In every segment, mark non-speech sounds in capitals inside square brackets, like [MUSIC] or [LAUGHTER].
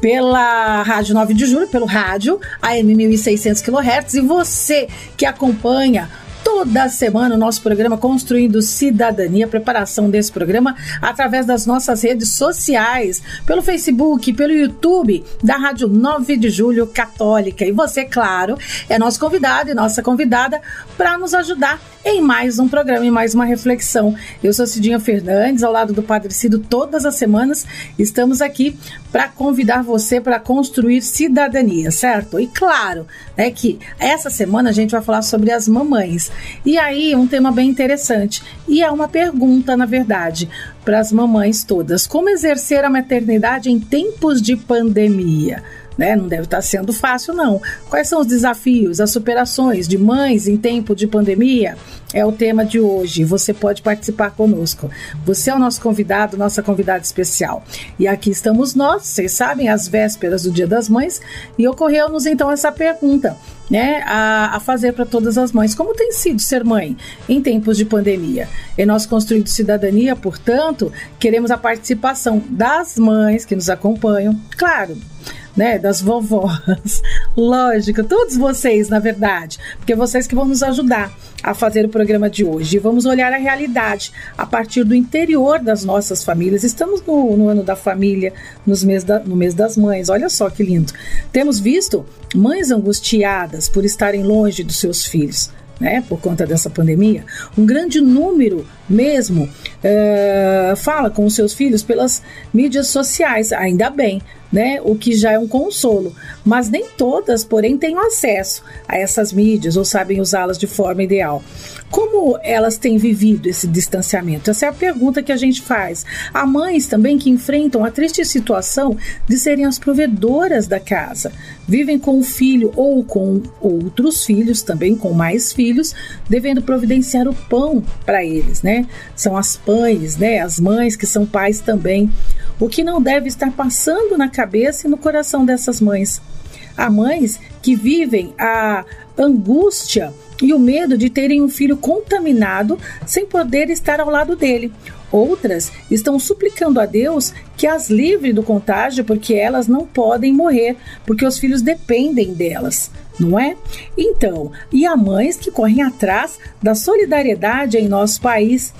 pela Rádio 9 de Julho, pelo rádio, AM 1600 kHz, e você que acompanha toda semana o nosso programa Construindo Cidadania, preparação desse programa através das nossas redes sociais, pelo Facebook, pelo YouTube da Rádio 9 de Julho Católica. E você, claro, é nosso convidado e nossa convidada para nos ajudar em mais um programa, em mais uma reflexão. Eu sou Cidinha Fernandes, ao lado do Padre Cido, todas as semanas estamos aqui para convidar você para construir cidadania, certo? E claro, é que essa semana a gente vai falar sobre as mamães. E aí, um tema bem interessante. E é uma pergunta, na verdade, para as mamães todas: como exercer a maternidade em tempos de pandemia? Né? Não deve estar sendo fácil, não. Quais são os desafios, as superações de mães em tempo de pandemia? É o tema de hoje. Você pode participar conosco. Você é o nosso convidado, nossa convidada especial. E aqui estamos nós, vocês sabem, às vésperas do Dia das Mães, e ocorreu-nos então essa pergunta. Né, a, a fazer para todas as mães. Como tem sido ser mãe em tempos de pandemia? E nós construindo cidadania, portanto, queremos a participação das mães que nos acompanham, claro, né, das vovós. [LAUGHS] Lógico, todos vocês, na verdade, porque vocês que vão nos ajudar a fazer o programa de hoje. Vamos olhar a realidade a partir do interior das nossas famílias. Estamos no, no ano da família, nos mês da, no mês das mães. Olha só que lindo. Temos visto mães angustiadas por estarem longe dos seus filhos né, por conta dessa pandemia, um grande número mesmo uh, fala com os seus filhos pelas mídias sociais, ainda bem, né, o que já é um consolo. Mas nem todas, porém, têm acesso a essas mídias ou sabem usá-las de forma ideal. Como elas têm vivido esse distanciamento? Essa é a pergunta que a gente faz. Há mães também que enfrentam a triste situação de serem as provedoras da casa. Vivem com o filho ou com outros filhos, também com mais filhos, devendo providenciar o pão para eles, né? São as pães, né? As mães que são pais também. O que não deve estar passando na cabeça e no coração dessas mães. Há mães que vivem a angústia e o medo de terem um filho contaminado sem poder estar ao lado dele. Outras estão suplicando a Deus que as livre do contágio porque elas não podem morrer, porque os filhos dependem delas, não é? Então, e há mães que correm atrás da solidariedade em nosso país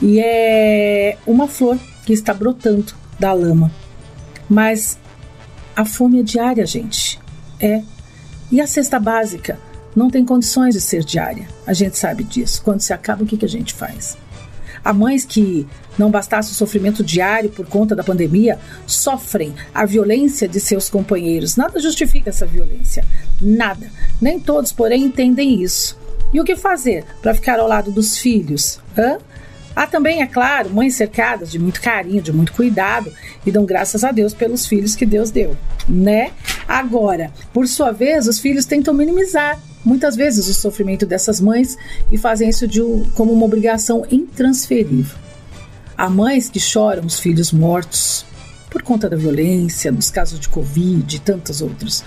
e é uma flor que está brotando da lama. Mas a fome é diária, gente. É. E a cesta básica? não tem condições de ser diária. A gente sabe disso. Quando se acaba, o que, que a gente faz? Há mães que, não bastasse o sofrimento diário por conta da pandemia, sofrem a violência de seus companheiros. Nada justifica essa violência. Nada. Nem todos, porém, entendem isso. E o que fazer para ficar ao lado dos filhos? Hã? Há também, é claro, mães cercadas de muito carinho, de muito cuidado e dão graças a Deus pelos filhos que Deus deu, né? Agora, por sua vez, os filhos tentam minimizar muitas vezes o sofrimento dessas mães e fazem isso de, como uma obrigação intransferível. Há mães que choram os filhos mortos por conta da violência, nos casos de Covid e tantos outros.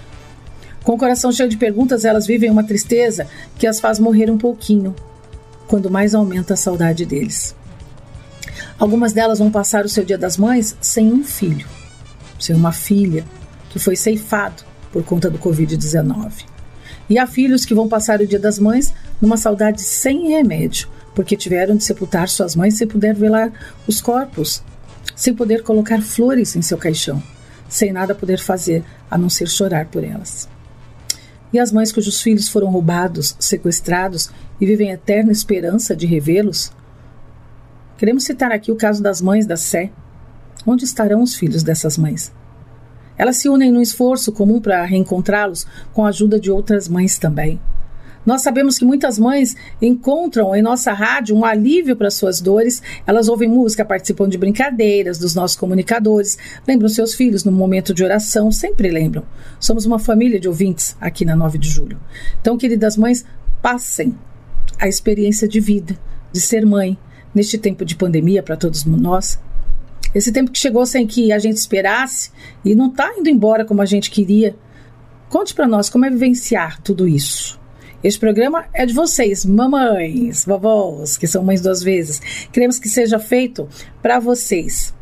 Com o coração cheio de perguntas, elas vivem uma tristeza que as faz morrer um pouquinho, quando mais aumenta a saudade deles. Algumas delas vão passar o seu Dia das Mães sem um filho, sem uma filha que foi ceifado por conta do Covid-19. E há filhos que vão passar o Dia das Mães numa saudade sem remédio, porque tiveram de sepultar suas mães sem poder velar os corpos, sem poder colocar flores em seu caixão, sem nada poder fazer a não ser chorar por elas. E as mães cujos filhos foram roubados, sequestrados e vivem eterna esperança de revê-los? Queremos citar aqui o caso das mães da Sé. Onde estarão os filhos dessas mães? Elas se unem num esforço comum para reencontrá-los com a ajuda de outras mães também. Nós sabemos que muitas mães encontram em nossa rádio um alívio para suas dores. Elas ouvem música, participam de brincadeiras dos nossos comunicadores, lembram seus filhos no momento de oração, sempre lembram. Somos uma família de ouvintes aqui na 9 de julho. Então, queridas mães, passem a experiência de vida, de ser mãe, neste tempo de pandemia para todos nós. Esse tempo que chegou sem que a gente esperasse e não está indo embora como a gente queria. Conte para nós como é vivenciar tudo isso. Este programa é de vocês, mamães, vovós, que são mães duas vezes. Queremos que seja feito para vocês.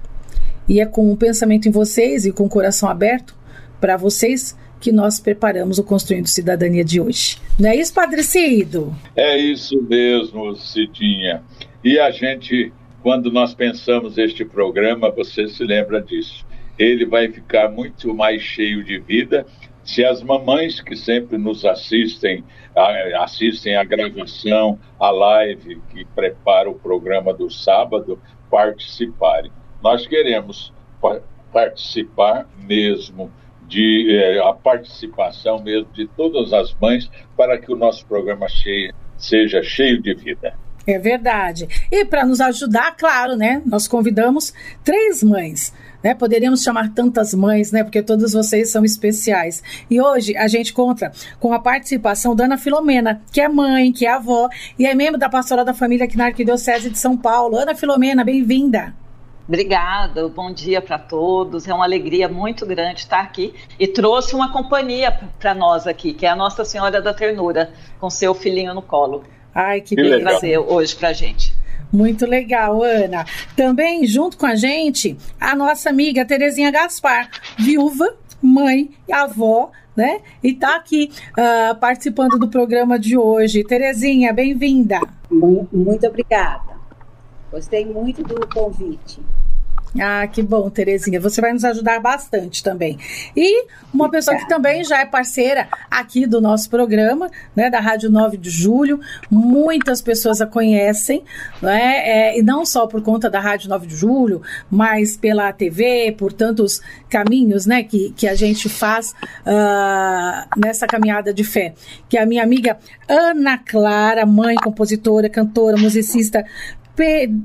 E é com o pensamento em vocês e com o coração aberto para vocês que nós preparamos o Construindo Cidadania de hoje. Não é isso, Padre Cido? É isso mesmo, Cidinha. E a gente, quando nós pensamos este programa, você se lembra disso. Ele vai ficar muito mais cheio de vida se as mamães que sempre nos assistem, assistem a gravação, a live que prepara o programa do sábado, participarem. Nós queremos participar mesmo de é, a participação mesmo de todas as mães para que o nosso programa cheio, seja cheio de vida. É verdade. E para nos ajudar, claro, né? Nós convidamos três mães. Né? Poderíamos chamar tantas mães, né? Porque todas vocês são especiais. E hoje a gente conta com a participação da Ana Filomena, que é mãe, que é avó e é membro da Pastoral da Família aqui na Arquidiocese de São Paulo. Ana Filomena, bem-vinda. Obrigada, bom dia para todos. É uma alegria muito grande estar aqui e trouxe uma companhia para nós aqui, que é a Nossa Senhora da Ternura, com seu filhinho no colo. Ai, que, que trazer hoje para a gente. Muito legal, Ana. Também junto com a gente, a nossa amiga Terezinha Gaspar, viúva, mãe e avó, né? E tá aqui uh, participando do programa de hoje. Terezinha, bem-vinda. Muito obrigada. Gostei muito do convite. Ah, que bom, Terezinha. Você vai nos ajudar bastante também. E uma pessoa que também já é parceira aqui do nosso programa, né, da Rádio 9 de Julho. Muitas pessoas a conhecem, né, é, e não só por conta da Rádio 9 de Julho, mas pela TV, por tantos caminhos, né, que, que a gente faz uh, nessa caminhada de fé. Que é a minha amiga Ana Clara, mãe, compositora, cantora, musicista,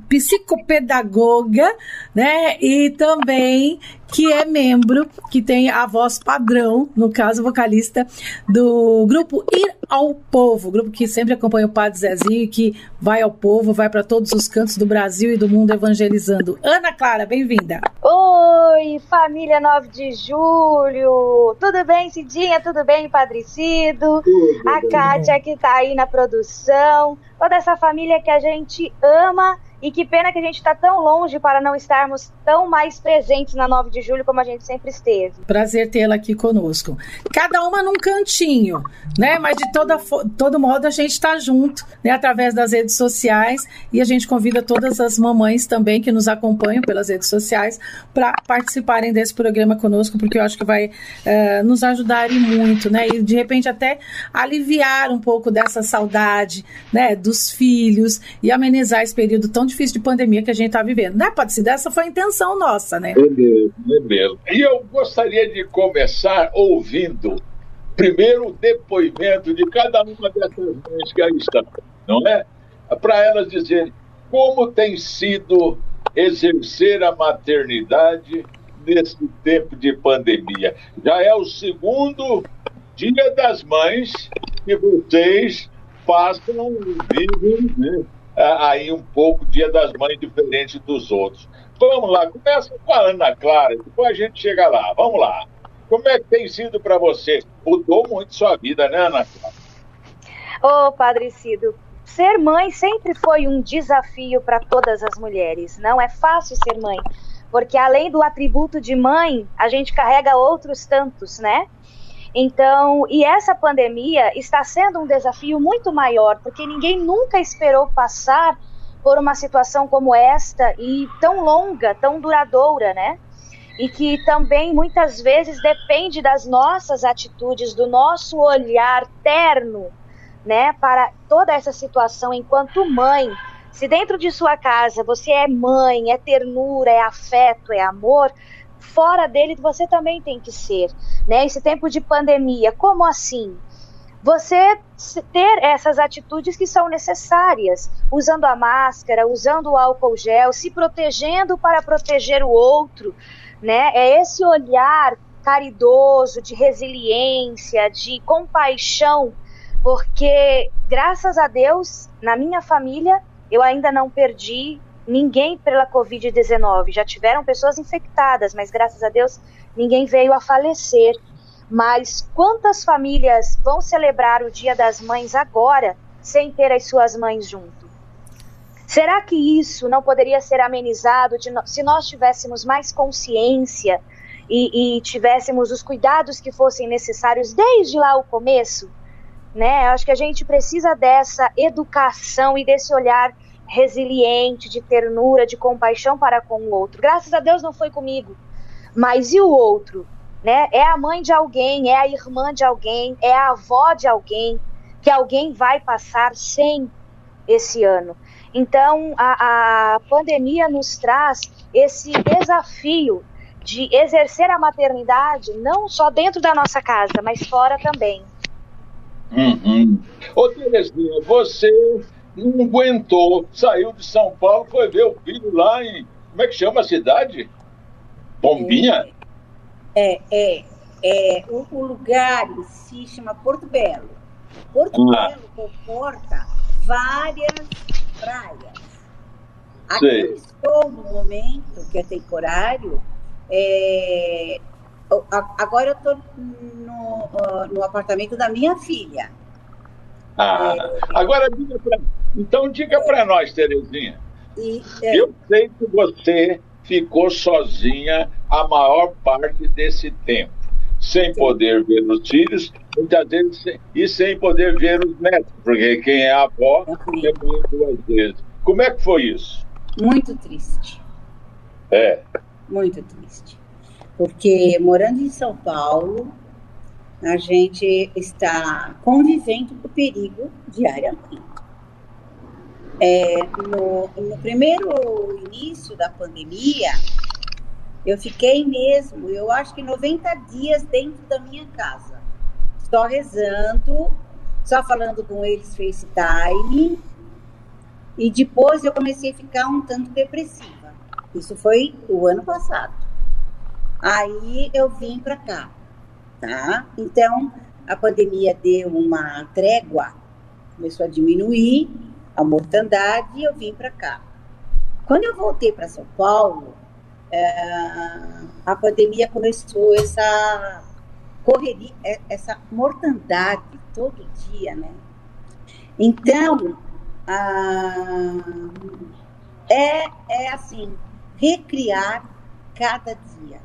psicopedagoga, né? E também que é membro, que tem a voz padrão, no caso, vocalista do grupo Ir ao Povo, grupo que sempre acompanha o Padre Zezinho, que vai ao povo, vai para todos os cantos do Brasil e do mundo evangelizando. Ana Clara, bem-vinda. Oi, família 9 de julho. Tudo bem, Cidinha? Tudo bem, Padrecido? Tudo a Kátia que tá aí na produção. Toda essa família que a gente ama e que pena que a gente está tão longe para não estarmos tão mais presentes na 9 de julho como a gente sempre esteve. Prazer tê-la aqui conosco. Cada uma num cantinho, né? Mas de toda, todo modo a gente está junto, né? Através das redes sociais e a gente convida todas as mamães também que nos acompanham pelas redes sociais para participarem desse programa conosco, porque eu acho que vai uh, nos ajudar muito, né? E de repente até aliviar um pouco dessa saudade, né? Dos filhos e amenizar esse período tão difícil de pandemia que a gente está vivendo. Né, Pode ser Essa foi a intenção nossa, né? É mesmo, é mesmo. E eu gostaria de começar ouvindo primeiro o depoimento de cada uma dessas mães que aí estão, não é? Para elas dizerem como tem sido exercer a maternidade nesse tempo de pandemia. Já é o segundo Dia das Mães que vocês passam, vivem, né? Aí um pouco Dia das Mães diferente dos outros. Vamos lá, começa com a Ana Clara, depois a gente chega lá. Vamos lá. Como é que tem sido para você? Mudou muito sua vida, né, Ana Clara? Ô, oh, Padre Cido, ser mãe sempre foi um desafio para todas as mulheres. Não é fácil ser mãe, porque além do atributo de mãe, a gente carrega outros tantos, né? Então, e essa pandemia está sendo um desafio muito maior, porque ninguém nunca esperou passar por uma situação como esta e tão longa, tão duradoura, né? E que também muitas vezes depende das nossas atitudes, do nosso olhar terno, né, para toda essa situação enquanto mãe. Se dentro de sua casa você é mãe, é ternura, é afeto, é amor, fora dele você também tem que ser, né? Esse tempo de pandemia, como assim? você ter essas atitudes que são necessárias, usando a máscara, usando o álcool gel, se protegendo para proteger o outro, né? É esse olhar caridoso, de resiliência, de compaixão, porque graças a Deus, na minha família, eu ainda não perdi ninguém pela Covid-19. Já tiveram pessoas infectadas, mas graças a Deus ninguém veio a falecer. Mas quantas famílias vão celebrar o Dia das Mães agora sem ter as suas mães junto? Será que isso não poderia ser amenizado no... se nós tivéssemos mais consciência e, e, tivéssemos os cuidados que fossem necessários desde lá o começo? Né? Acho que a gente precisa dessa educação e desse olhar resiliente, de ternura, de compaixão para com o outro. Graças a Deus não foi comigo. Mas e o outro? né? É a mãe de alguém, é a irmã de alguém, é a avó de alguém que alguém vai passar sem esse ano. Então, a, a pandemia nos traz esse desafio de exercer a maternidade não só dentro da nossa casa, mas fora também. Uhum. Ô, Terezinha, você não aguentou, saiu de São Paulo, foi ver o filho lá em. Como é que chama a cidade? Bombinha? É. É, é, o, o lugar si chama Porto Belo. Porto ah. Belo comporta várias praias. Aqui Sei. eu estou no momento que é temporário. É, agora eu estou no, no apartamento da minha filha. Ah, agora diga pra, então diga para nós, Terezinha. E, é, eu sei que você ficou sozinha a maior parte desse tempo, sem poder ver os filhos, muitas vezes e sem poder ver os netos, porque quem é avó é mãe duas vezes. Como é que foi isso? Muito triste. É. Muito triste. Porque morando em São Paulo, a gente está convivendo com o perigo diariamente. É, no, no primeiro início da pandemia, eu fiquei mesmo, eu acho que 90 dias dentro da minha casa, só rezando, só falando com eles FaceTime. E depois eu comecei a ficar um tanto depressiva. Isso foi o ano passado. Aí eu vim para cá, tá? Então a pandemia deu uma trégua, começou a diminuir a mortandade e eu vim para cá. Quando eu voltei para São Paulo, é, a pandemia começou essa correria, é, essa mortandade todo dia, né? Então, é, é assim, recriar cada dia.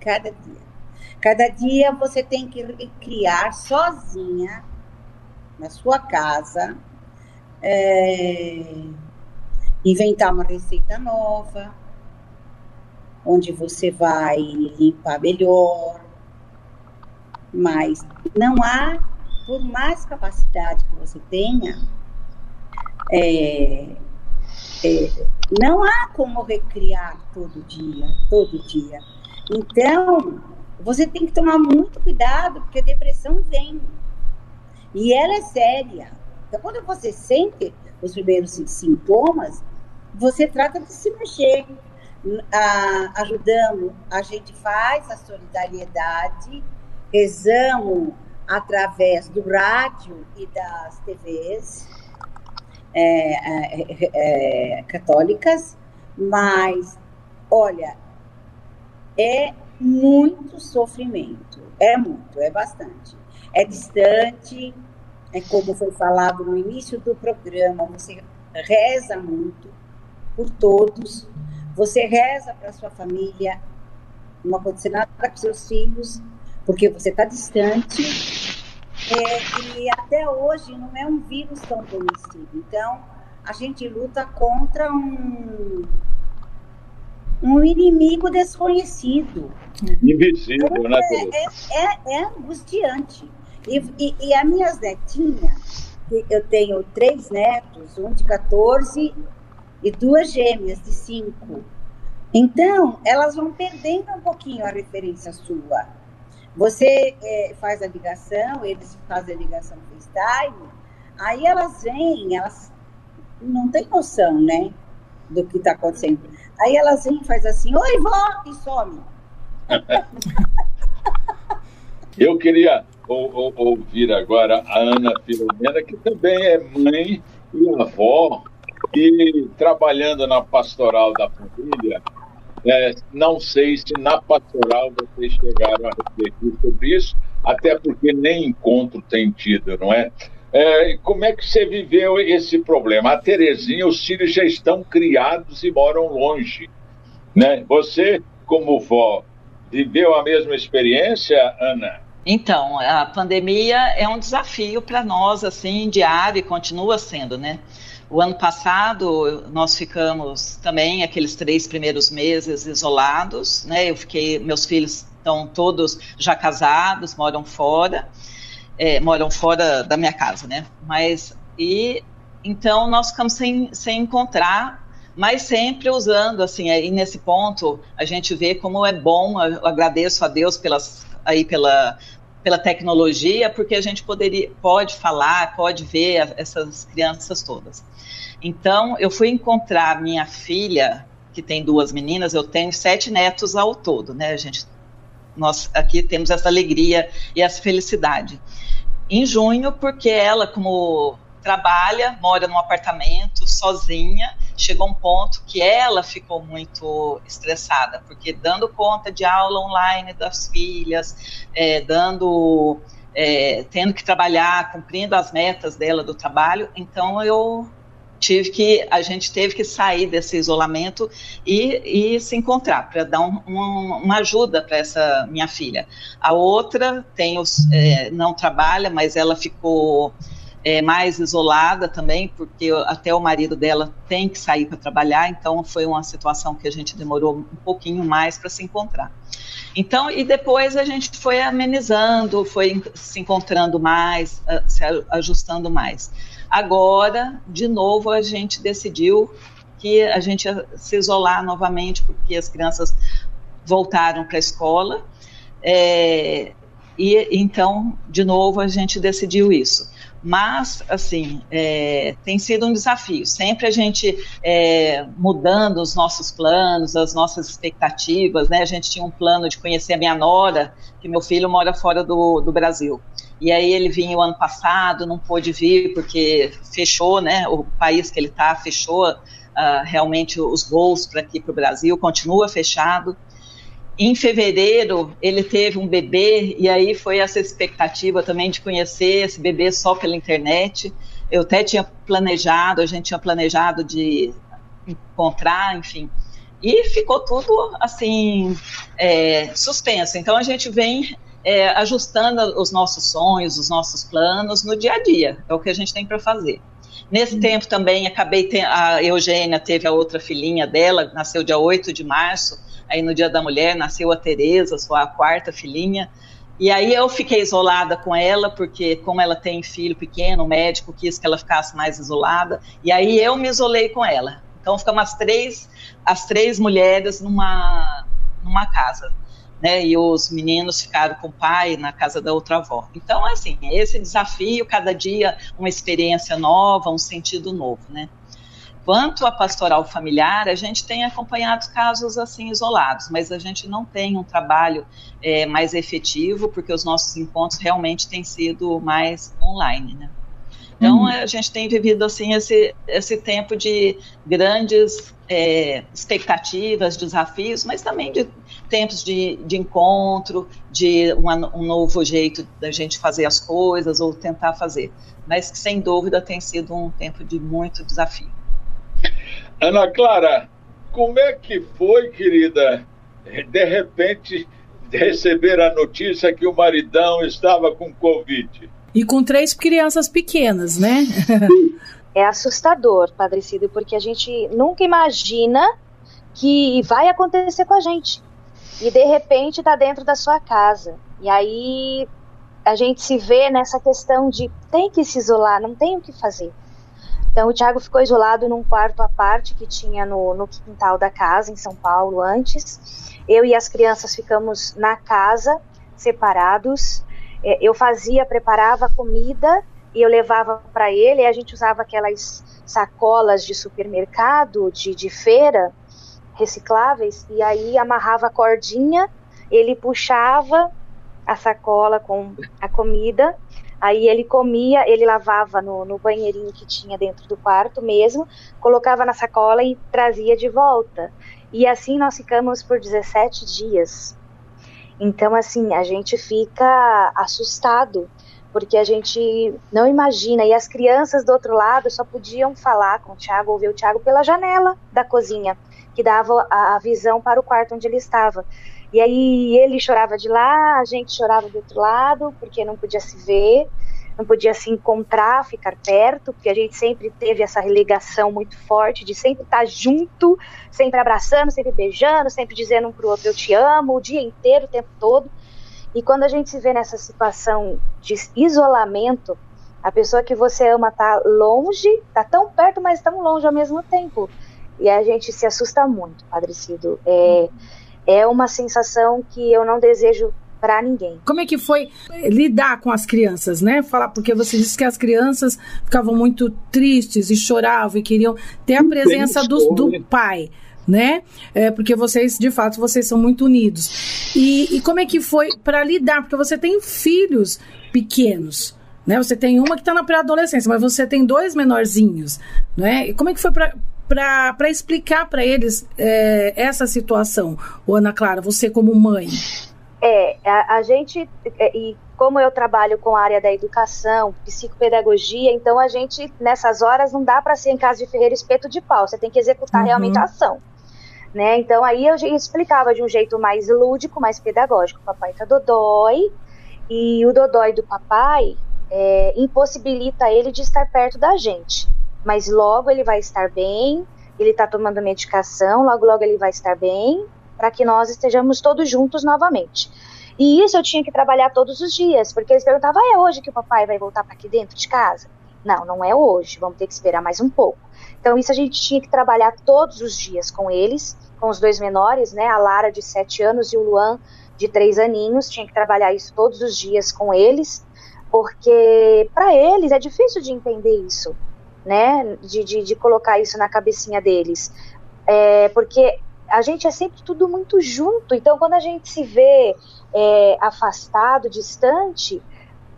Cada dia. Cada dia você tem que criar sozinha, na sua casa, é, inventar uma receita nova, onde você vai limpar melhor, mas não há, por mais capacidade que você tenha, é, é, não há como recriar todo dia, todo dia. Então, você tem que tomar muito cuidado, porque a depressão vem. E ela é séria. Então, quando você sente os primeiros sintomas, você trata de se mexer. Ah, ajudamos, a gente faz a solidariedade, rezamos através do rádio e das TVs é, é, é, católicas, mas olha, é muito sofrimento, é muito, é bastante. É distante, é como foi falado no início do programa, você reza muito por todos, você reza para sua família, não acontecer nada com seus filhos, porque você está distante, é, e até hoje não é um vírus tão conhecido. Então, a gente luta contra um, um inimigo desconhecido. Invisível, né? É, é, é angustiante. E, e, e as minhas netinhas, eu tenho três netos, um de 14 e duas gêmeas de 5. Então, elas vão perdendo um pouquinho a referência sua. Você é, faz a ligação, eles fazem a ligação FaceTime, aí elas vêm, elas não têm noção, né, do que está acontecendo. Aí elas vêm e fazem assim, oi, vó, e some. [LAUGHS] Eu queria ou, ouvir agora a Ana Filomena, que também é mãe e avó, e trabalhando na pastoral da família, é, não sei se na pastoral vocês chegaram a refletir sobre isso, até porque nem encontro tem tido, não é? É? como é que você viveu esse problema? A Terezinha, os filhos já estão criados e moram longe. Né? Você, como vó, viveu a mesma experiência, Ana? Então, a pandemia é um desafio para nós, assim, diário e continua sendo, né? O ano passado nós ficamos também aqueles três primeiros meses isolados, né? Eu fiquei, meus filhos estão todos já casados, moram fora, é, moram fora da minha casa, né? Mas e então nós ficamos sem, sem encontrar, mas sempre usando assim. Aí nesse ponto a gente vê como é bom. Eu agradeço a Deus pelas aí pela pela tecnologia, porque a gente poderia, pode falar, pode ver essas crianças todas. Então, eu fui encontrar minha filha, que tem duas meninas, eu tenho sete netos ao todo, né, gente? Nós aqui temos essa alegria e essa felicidade. Em junho, porque ela, como trabalha, mora num apartamento sozinha, chegou um ponto que ela ficou muito estressada, porque dando conta de aula online das filhas, é, dando, é, tendo que trabalhar, cumprindo as metas dela do trabalho, então eu tive que a gente teve que sair desse isolamento e, e se encontrar para dar um, um, uma ajuda para essa minha filha. A outra tem os, é, não trabalha, mas ela ficou é, mais isolada também, porque até o marido dela tem que sair para trabalhar, então foi uma situação que a gente demorou um pouquinho mais para se encontrar. Então, e depois a gente foi amenizando, foi se encontrando mais, se ajustando mais. Agora, de novo, a gente decidiu que a gente ia se isolar novamente, porque as crianças voltaram para a escola. É, e então, de novo, a gente decidiu isso. Mas, assim, é, tem sido um desafio. Sempre a gente é, mudando os nossos planos, as nossas expectativas, né? A gente tinha um plano de conhecer a minha nora, que meu filho mora fora do, do Brasil. E aí ele vinha o ano passado, não pôde vir porque fechou, né? O país que ele está fechou uh, realmente os voos para aqui para o Brasil, continua fechado. Em fevereiro, ele teve um bebê, e aí foi essa expectativa também de conhecer esse bebê só pela internet. Eu até tinha planejado, a gente tinha planejado de encontrar, enfim. E ficou tudo assim, é, suspenso. Então a gente vem é, ajustando os nossos sonhos, os nossos planos no dia a dia. É o que a gente tem para fazer. Nesse uhum. tempo também acabei, a Eugênia teve a outra filhinha dela, nasceu dia 8 de março, Aí no Dia da Mulher nasceu a Tereza, sua quarta filhinha. E aí eu fiquei isolada com ela, porque como ela tem filho pequeno, o médico quis que ela ficasse mais isolada. E aí eu me isolei com ela. Então ficamos as três, as três mulheres numa, numa casa. Né, e os meninos ficaram com o pai na casa da outra avó. Então, assim, esse desafio, cada dia uma experiência nova, um sentido novo, né? Quanto à pastoral familiar, a gente tem acompanhado casos assim isolados, mas a gente não tem um trabalho é, mais efetivo, porque os nossos encontros realmente têm sido mais online, né? Então, uhum. a gente tem vivido assim esse, esse tempo de grandes é, expectativas, desafios, mas também de tempos de, de encontro, de uma, um novo jeito da gente fazer as coisas ou tentar fazer. Mas que, sem dúvida, tem sido um tempo de muito desafio. Ana Clara, como é que foi, querida, de repente receber a notícia que o maridão estava com Covid? E com três crianças pequenas, né? é assustador, Padre Cido, porque a gente nunca imagina que vai acontecer com a gente. E de repente está dentro da sua casa. E aí a gente se vê nessa questão de tem que se isolar, não tem o que fazer. Então o Thiago ficou isolado num quarto à parte que tinha no, no quintal da casa, em São Paulo, antes. Eu e as crianças ficamos na casa, separados. É, eu fazia, preparava comida e eu levava para ele. E a gente usava aquelas sacolas de supermercado, de, de feira, recicláveis, e aí amarrava a cordinha, ele puxava a sacola com a comida, aí ele comia, ele lavava no, no banheirinho que tinha dentro do quarto mesmo, colocava na sacola e trazia de volta. E assim nós ficamos por 17 dias. Então, assim, a gente fica assustado, porque a gente não imagina. E as crianças do outro lado só podiam falar com o Tiago, ouvir o Tiago pela janela da cozinha, que dava a visão para o quarto onde ele estava. E aí ele chorava de lá, a gente chorava do outro lado, porque não podia se ver não podia se encontrar, ficar perto, porque a gente sempre teve essa ligação muito forte de sempre estar junto, sempre abraçando, sempre beijando, sempre dizendo um pro outro eu te amo, o dia inteiro, o tempo todo. E quando a gente se vê nessa situação de isolamento, a pessoa que você ama tá longe, tá tão perto, mas tão longe ao mesmo tempo. E a gente se assusta muito, Padre Cido. É, é uma sensação que eu não desejo para ninguém. Como é que foi lidar com as crianças, né? Falar porque você disse que as crianças ficavam muito tristes e choravam e queriam ter a presença do, do pai né? É, porque vocês, de fato, vocês são muito unidos. E, e como é que foi para lidar? Porque você tem filhos pequenos, né? Você tem uma que está na pré-adolescência, mas você tem dois menorzinhos, né? E como é que foi para explicar para eles é, essa situação, Ô, Ana Clara, você como mãe? É, a, a gente, é, e como eu trabalho com a área da educação, psicopedagogia, então a gente, nessas horas, não dá para ser em casa de ferreiro espeto de pau, você tem que executar uhum. realmente a ação. Né? Então aí eu explicava de um jeito mais lúdico, mais pedagógico. O papai tá dodói, e o dodói do papai é, impossibilita ele de estar perto da gente. Mas logo ele vai estar bem, ele está tomando medicação, logo logo ele vai estar bem, para que nós estejamos todos juntos novamente. E isso eu tinha que trabalhar todos os dias, porque eles perguntavam: ah, é hoje que o papai vai voltar para aqui dentro de casa? Não, não é hoje, vamos ter que esperar mais um pouco. Então, isso a gente tinha que trabalhar todos os dias com eles, com os dois menores, né? A Lara de 7 anos e o Luan de 3 aninhos, tinha que trabalhar isso todos os dias com eles, porque para eles é difícil de entender isso, né? De, de, de colocar isso na cabecinha deles. É, porque a gente é sempre tudo muito junto. Então, quando a gente se vê é, afastado, distante,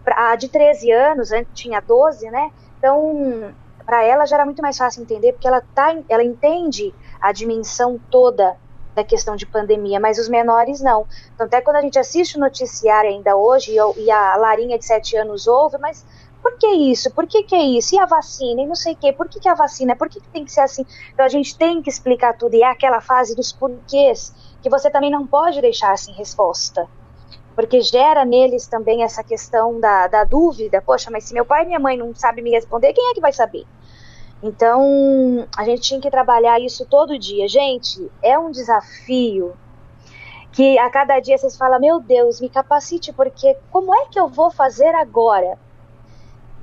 a de 13 anos, antes tinha 12, né? Então, para ela já era muito mais fácil entender, porque ela, tá, ela entende a dimensão toda da questão de pandemia, mas os menores não. Então, até quando a gente assiste o noticiário ainda hoje, e a Larinha de 7 anos ouve, mas que isso? Por que, que é isso? E a vacina? E não sei o quê. Por que, que a vacina? Por que, que tem que ser assim? Então a gente tem que explicar tudo. E é aquela fase dos porquês que você também não pode deixar sem resposta. Porque gera neles também essa questão da, da dúvida. Poxa, mas se meu pai e minha mãe não sabem me responder, quem é que vai saber? Então, a gente tinha que trabalhar isso todo dia. Gente, é um desafio que a cada dia vocês falam: Meu Deus, me capacite, porque como é que eu vou fazer agora?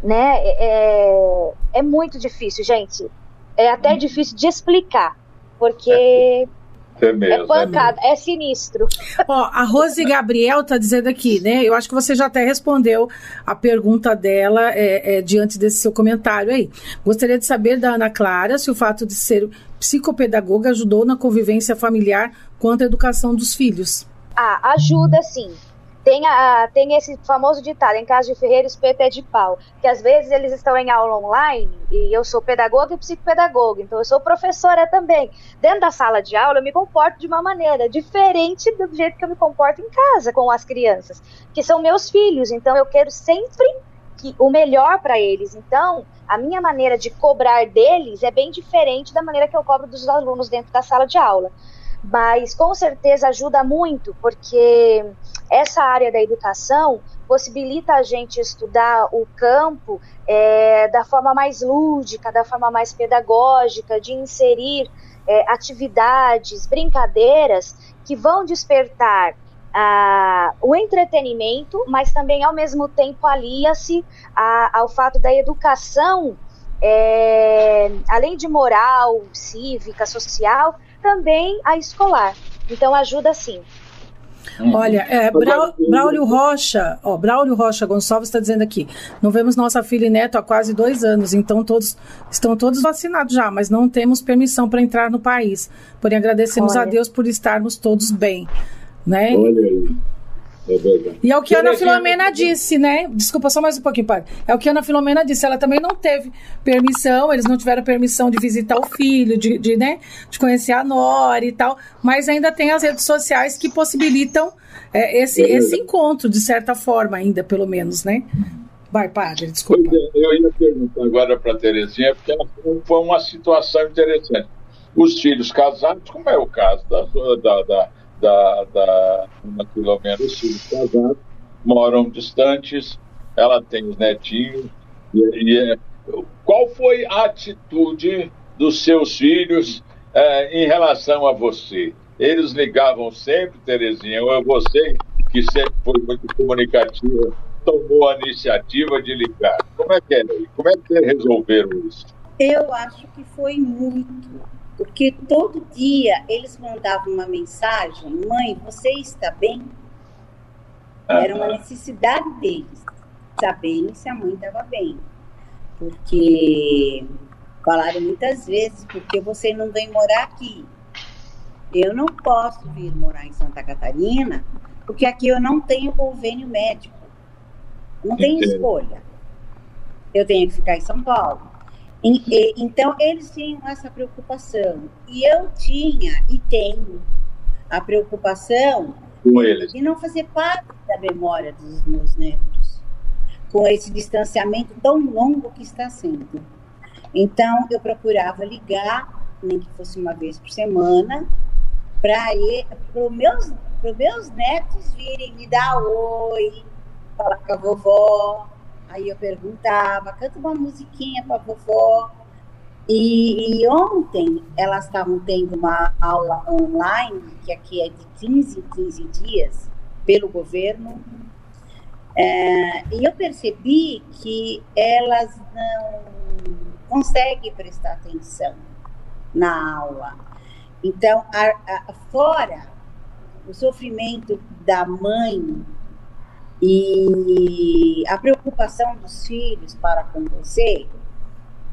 Né? É, é, é muito difícil, gente. É até hum. difícil de explicar, porque é, mesmo, é pancada, é, é sinistro. Ó, a Rose Gabriel tá dizendo aqui, né? Eu acho que você já até respondeu a pergunta dela é, é, diante desse seu comentário aí. Gostaria de saber da Ana Clara se o fato de ser psicopedagoga ajudou na convivência familiar quanto à educação dos filhos. Ah, ajuda sim. Tem, a, tem esse famoso ditado, em casa de ferreiro, espeto é de pau, que às vezes eles estão em aula online, e eu sou pedagoga e psicopedagoga, então eu sou professora também. Dentro da sala de aula, eu me comporto de uma maneira diferente do jeito que eu me comporto em casa com as crianças, que são meus filhos, então eu quero sempre que, o melhor para eles. Então, a minha maneira de cobrar deles é bem diferente da maneira que eu cobro dos alunos dentro da sala de aula mas com certeza ajuda muito, porque essa área da educação possibilita a gente estudar o campo é, da forma mais lúdica, da forma mais pedagógica, de inserir é, atividades, brincadeiras que vão despertar ah, o entretenimento, mas também ao mesmo tempo alia-se ao fato da educação, é, além de moral, cívica, social, também a escolar. Então ajuda sim. Olha, é, Brau, Braulio Rocha, ó, Braulio Rocha Gonçalves está dizendo aqui, não vemos nossa filha e neto há quase dois anos, então todos estão todos vacinados já, mas não temos permissão para entrar no país. Porém, agradecemos Olha. a Deus por estarmos todos bem, né? Olha aí. É verdade. E é o que a Ana Filomena disse, né? Desculpa só mais um pouquinho, padre. É o que a Ana Filomena disse. Ela também não teve permissão, eles não tiveram permissão de visitar o filho, de, de, né, de conhecer a Nora e tal, mas ainda tem as redes sociais que possibilitam é, esse, é esse encontro, de certa forma, ainda, pelo menos, né? Vai, padre, desculpa. É, eu ia perguntar agora para a Terezinha, porque foi uma situação interessante. Os filhos casados, como é o caso da, da, da da, da Ana Filomena, os filhos casados, moram distantes, ela tem os netinhos, e, e é, qual foi a atitude dos seus filhos é, em relação a você? Eles ligavam sempre, Terezinha, ou é você, que sempre foi muito comunicativa, tomou a iniciativa de ligar? Como é que é? Como é que resolveram isso? Eu acho que foi muito porque todo dia eles mandavam uma mensagem: Mãe, você está bem? Era uma necessidade deles saberem se a mãe estava bem. Porque falaram muitas vezes: porque você não vem morar aqui? Eu não posso vir morar em Santa Catarina, porque aqui eu não tenho convênio médico. Não tenho escolha. Eu tenho que ficar em São Paulo. Então, eles tinham essa preocupação. E eu tinha e tenho a preocupação com eles. de não fazer parte da memória dos meus netos, com esse distanciamento tão longo que está sendo. Então, eu procurava ligar, nem que fosse uma vez por semana, para os meus, meus netos virem me dar oi, falar com a vovó, Aí eu perguntava, canta uma musiquinha para vovó. E, e, ontem elas estavam tendo uma aula online, que aqui é de 15 em 15 dias, pelo governo. É, e eu percebi que elas não conseguem prestar atenção na aula. Então, a, a, fora o sofrimento da mãe e a preocupação dos filhos para com você,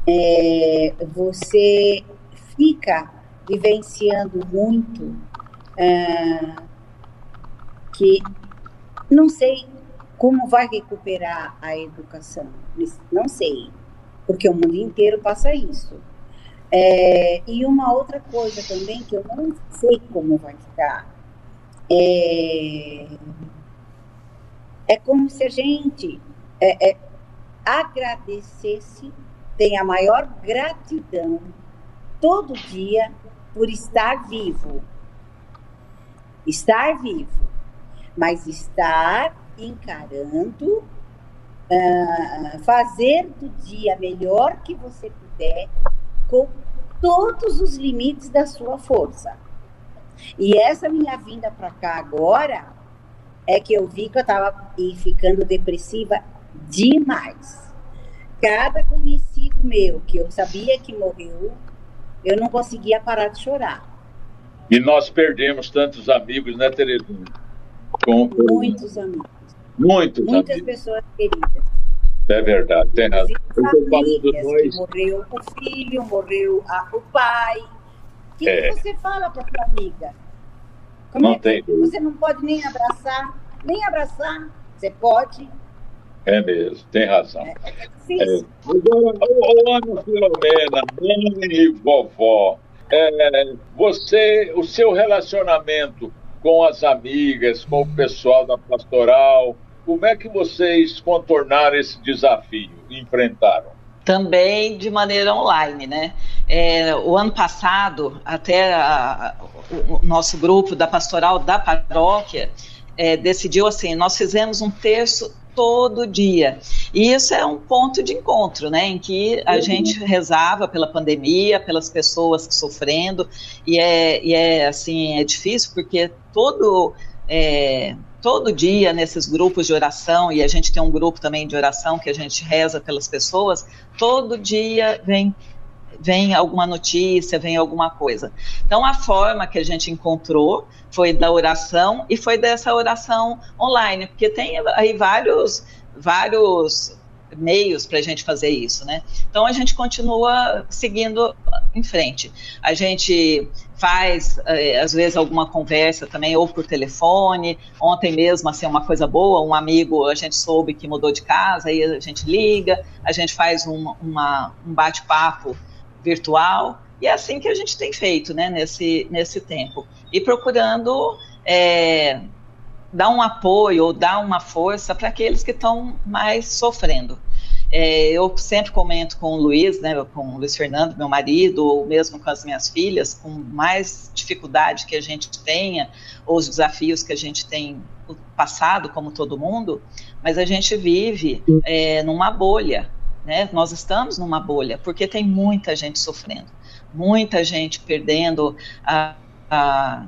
é, você fica vivenciando muito é, que não sei como vai recuperar a educação, não sei, porque o mundo inteiro passa isso. É, e uma outra coisa também que eu não sei como vai ficar é é como se a gente é, é, agradecesse, tenha maior gratidão todo dia por estar vivo. Estar vivo, mas estar encarando, uh, fazer do dia melhor que você puder, com todos os limites da sua força. E essa minha vinda para cá agora é que eu vi que eu estava ficando depressiva demais. Cada conhecido meu que eu sabia que morreu, eu não conseguia parar de chorar. E nós perdemos tantos amigos, né, Terezinha? Com... Muitos amigos. Muitos Muitas amigos. pessoas queridas. É verdade, tem razão. Famílias, morreu o filho, morreu a, o pai. O que, é. que você fala para sua amiga? Como não é tem dúvida. Você não pode nem abraçar, nem abraçar. Você pode. É mesmo, tem razão. É, é. Agora, ô, Ana Filomena, mãe e vovó, é, você, o seu relacionamento com as amigas, com o pessoal da pastoral, como é que vocês contornaram esse desafio, enfrentaram? Também de maneira online, né? É, o ano passado, até a, o nosso grupo da pastoral da paróquia é, decidiu assim: nós fizemos um terço todo dia. E isso é um ponto de encontro, né, em que a uhum. gente rezava pela pandemia, pelas pessoas sofrendo, e é, e é assim, é difícil porque todo é, todo dia nesses grupos de oração, e a gente tem um grupo também de oração que a gente reza pelas pessoas, todo dia vem vem alguma notícia, vem alguma coisa. Então, a forma que a gente encontrou foi da oração e foi dessa oração online, porque tem aí vários, vários meios para a gente fazer isso, né? Então a gente continua seguindo em frente. A gente faz eh, às vezes alguma conversa também ou por telefone. Ontem mesmo assim uma coisa boa, um amigo a gente soube que mudou de casa, aí a gente liga, a gente faz um, uma, um bate-papo virtual e é assim que a gente tem feito, né? Nesse nesse tempo e procurando é, dar um apoio ou dar uma força para aqueles que estão mais sofrendo. É, eu sempre comento com o Luiz, né, com o Luiz Fernando, meu marido, ou mesmo com as minhas filhas, com mais dificuldade que a gente tenha, ou os desafios que a gente tem passado, como todo mundo, mas a gente vive é, numa bolha, né? Nós estamos numa bolha, porque tem muita gente sofrendo, muita gente perdendo a, a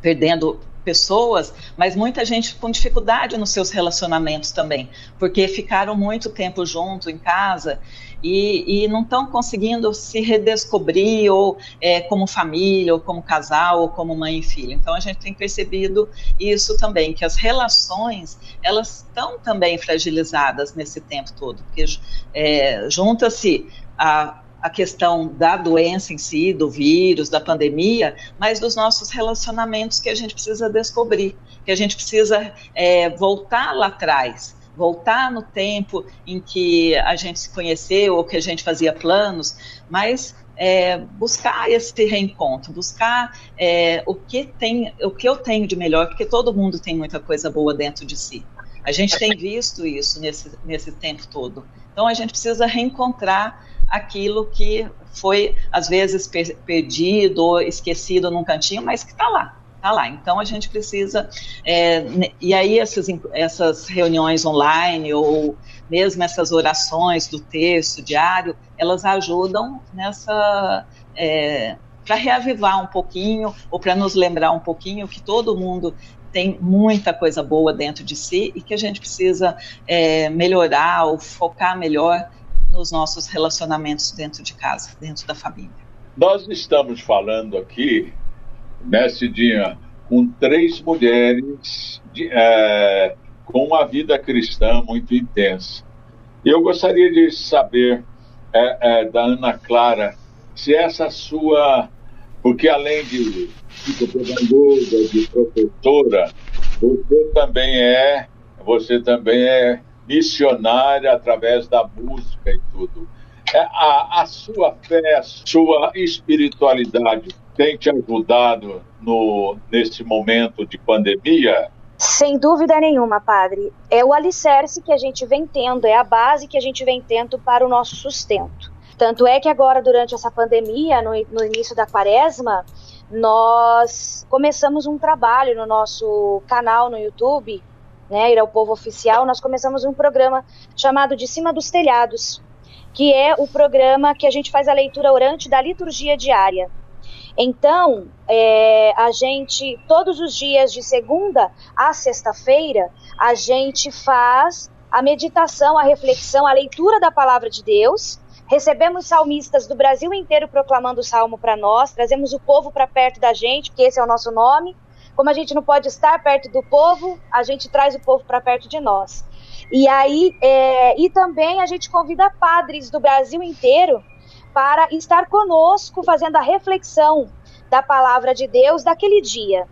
perdendo pessoas, mas muita gente com dificuldade nos seus relacionamentos também, porque ficaram muito tempo junto em casa e, e não estão conseguindo se redescobrir ou é, como família, ou como casal, ou como mãe e filho. Então a gente tem percebido isso também, que as relações elas estão também fragilizadas nesse tempo todo, porque é, junta-se a a questão da doença em si, do vírus, da pandemia, mas dos nossos relacionamentos que a gente precisa descobrir, que a gente precisa é, voltar lá atrás, voltar no tempo em que a gente se conheceu ou que a gente fazia planos, mas é, buscar esse reencontro, buscar é, o que tem, o que eu tenho de melhor, porque todo mundo tem muita coisa boa dentro de si. A gente tem visto isso nesse, nesse tempo todo. Então a gente precisa reencontrar aquilo que foi, às vezes, per perdido esquecido num cantinho, mas que está lá. Está lá. Então, a gente precisa. É, e aí, essas, essas reuniões online ou mesmo essas orações do texto diário, elas ajudam nessa. É, para reavivar um pouquinho ou para nos lembrar um pouquinho que todo mundo tem muita coisa boa dentro de si e que a gente precisa é, melhorar ou focar melhor nos nossos relacionamentos dentro de casa, dentro da família. Nós estamos falando aqui, nesse dia, com três mulheres de, é, com uma vida cristã muito intensa. Eu gostaria de saber é, é, da Ana Clara se essa sua. Porque além de pedagoga, de professora, você também é, você também é missionária através da música e tudo. É, a, a sua fé, a sua espiritualidade tem te ajudado no, nesse momento de pandemia? Sem dúvida nenhuma, padre. É o alicerce que a gente vem tendo, é a base que a gente vem tendo para o nosso sustento. Tanto é que agora, durante essa pandemia, no, no início da quaresma, nós começamos um trabalho no nosso canal no YouTube né, ir ao povo oficial, nós começamos um programa chamado De Cima dos Telhados, que é o programa que a gente faz a leitura orante da liturgia diária. Então, é, a gente, todos os dias, de segunda a sexta-feira, a gente faz a meditação, a reflexão, a leitura da palavra de Deus. Recebemos salmistas do Brasil inteiro proclamando o salmo para nós, trazemos o povo para perto da gente, porque esse é o nosso nome. Como a gente não pode estar perto do povo, a gente traz o povo para perto de nós. E aí, é, e também a gente convida padres do Brasil inteiro para estar conosco fazendo a reflexão da palavra de Deus daquele dia.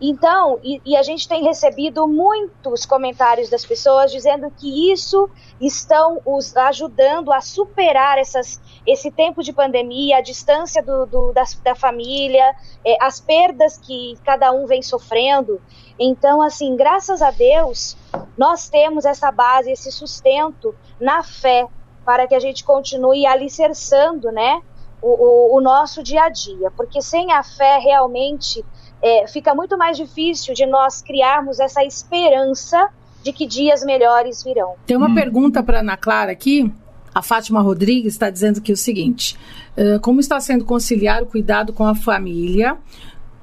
Então, e, e, a gente tem recebido muitos comentários das pessoas dizendo que isso estão os ajudando a superar essas, esse tempo de pandemia, a distância do, do da, da, família, é, as perdas que cada um vem sofrendo. Então, assim, graças a Deus, nós temos essa base, esse sustento na fé para que a gente continue alicerçando, né, o, o, o nosso dia a dia. Porque sem a fé, realmente é, fica muito mais difícil de nós criarmos essa esperança de que dias melhores virão. Tem uma hum. pergunta para Ana Clara aqui. A Fátima Rodrigues está dizendo é o seguinte: uh, como está sendo conciliar o cuidado com a família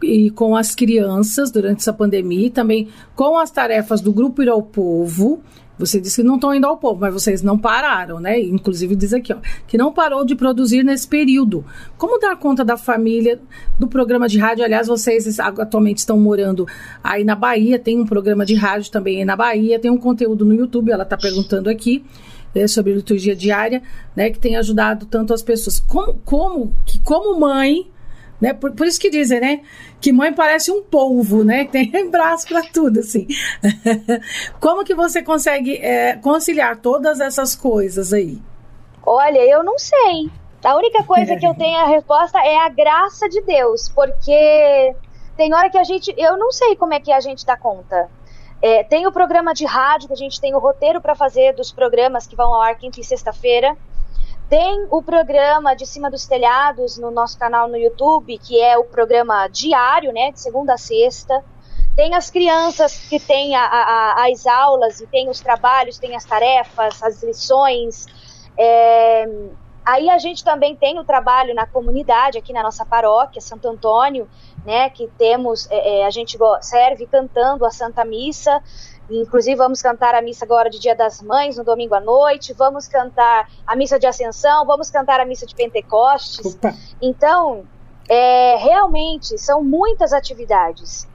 e com as crianças durante essa pandemia e também com as tarefas do Grupo Ir ao Povo Você disse que não estão indo ao povo, mas vocês não pararam, né? Inclusive diz aqui, ó, que não parou de produzir nesse período. Como dar conta da família do programa de rádio? Aliás, vocês atualmente estão morando aí na Bahia, tem um programa de rádio também aí na Bahia, tem um conteúdo no YouTube, ela está perguntando aqui. É, sobre liturgia diária, né, que tem ajudado tanto as pessoas. Como, como, que como mãe, né? Por, por, isso que dizem, né? Que mãe parece um polvo, né? Tem [LAUGHS] braço para tudo, assim. [LAUGHS] Como que você consegue é, conciliar todas essas coisas aí? Olha, eu não sei. A única coisa que eu [LAUGHS] tenho a resposta é a graça de Deus, porque tem hora que a gente, eu não sei como é que a gente dá conta. É, tem o programa de rádio que a gente tem o roteiro para fazer dos programas que vão ao ar quinta e sexta-feira. Tem o programa de cima dos telhados no nosso canal no YouTube, que é o programa diário, né, de segunda a sexta. Tem as crianças que têm a, a, as aulas e tem os trabalhos, tem as tarefas, as lições. É, aí a gente também tem o trabalho na comunidade, aqui na nossa paróquia, Santo Antônio, né, que temos, é, é a gente serve cantando a Santa Missa. Inclusive, vamos cantar a missa agora de Dia das Mães, no domingo à noite. Vamos cantar a missa de Ascensão, vamos cantar a missa de Pentecostes. Opa. Então, é, realmente, são muitas atividades.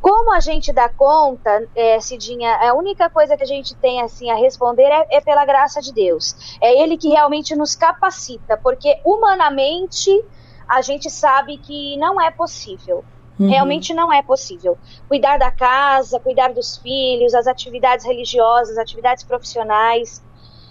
Como a gente dá conta, é, Cidinha, a única coisa que a gente tem assim a responder é, é pela graça de Deus. É Ele que realmente nos capacita, porque humanamente a gente sabe que não é possível. Uhum. Realmente não é possível. Cuidar da casa, cuidar dos filhos, as atividades religiosas, atividades profissionais.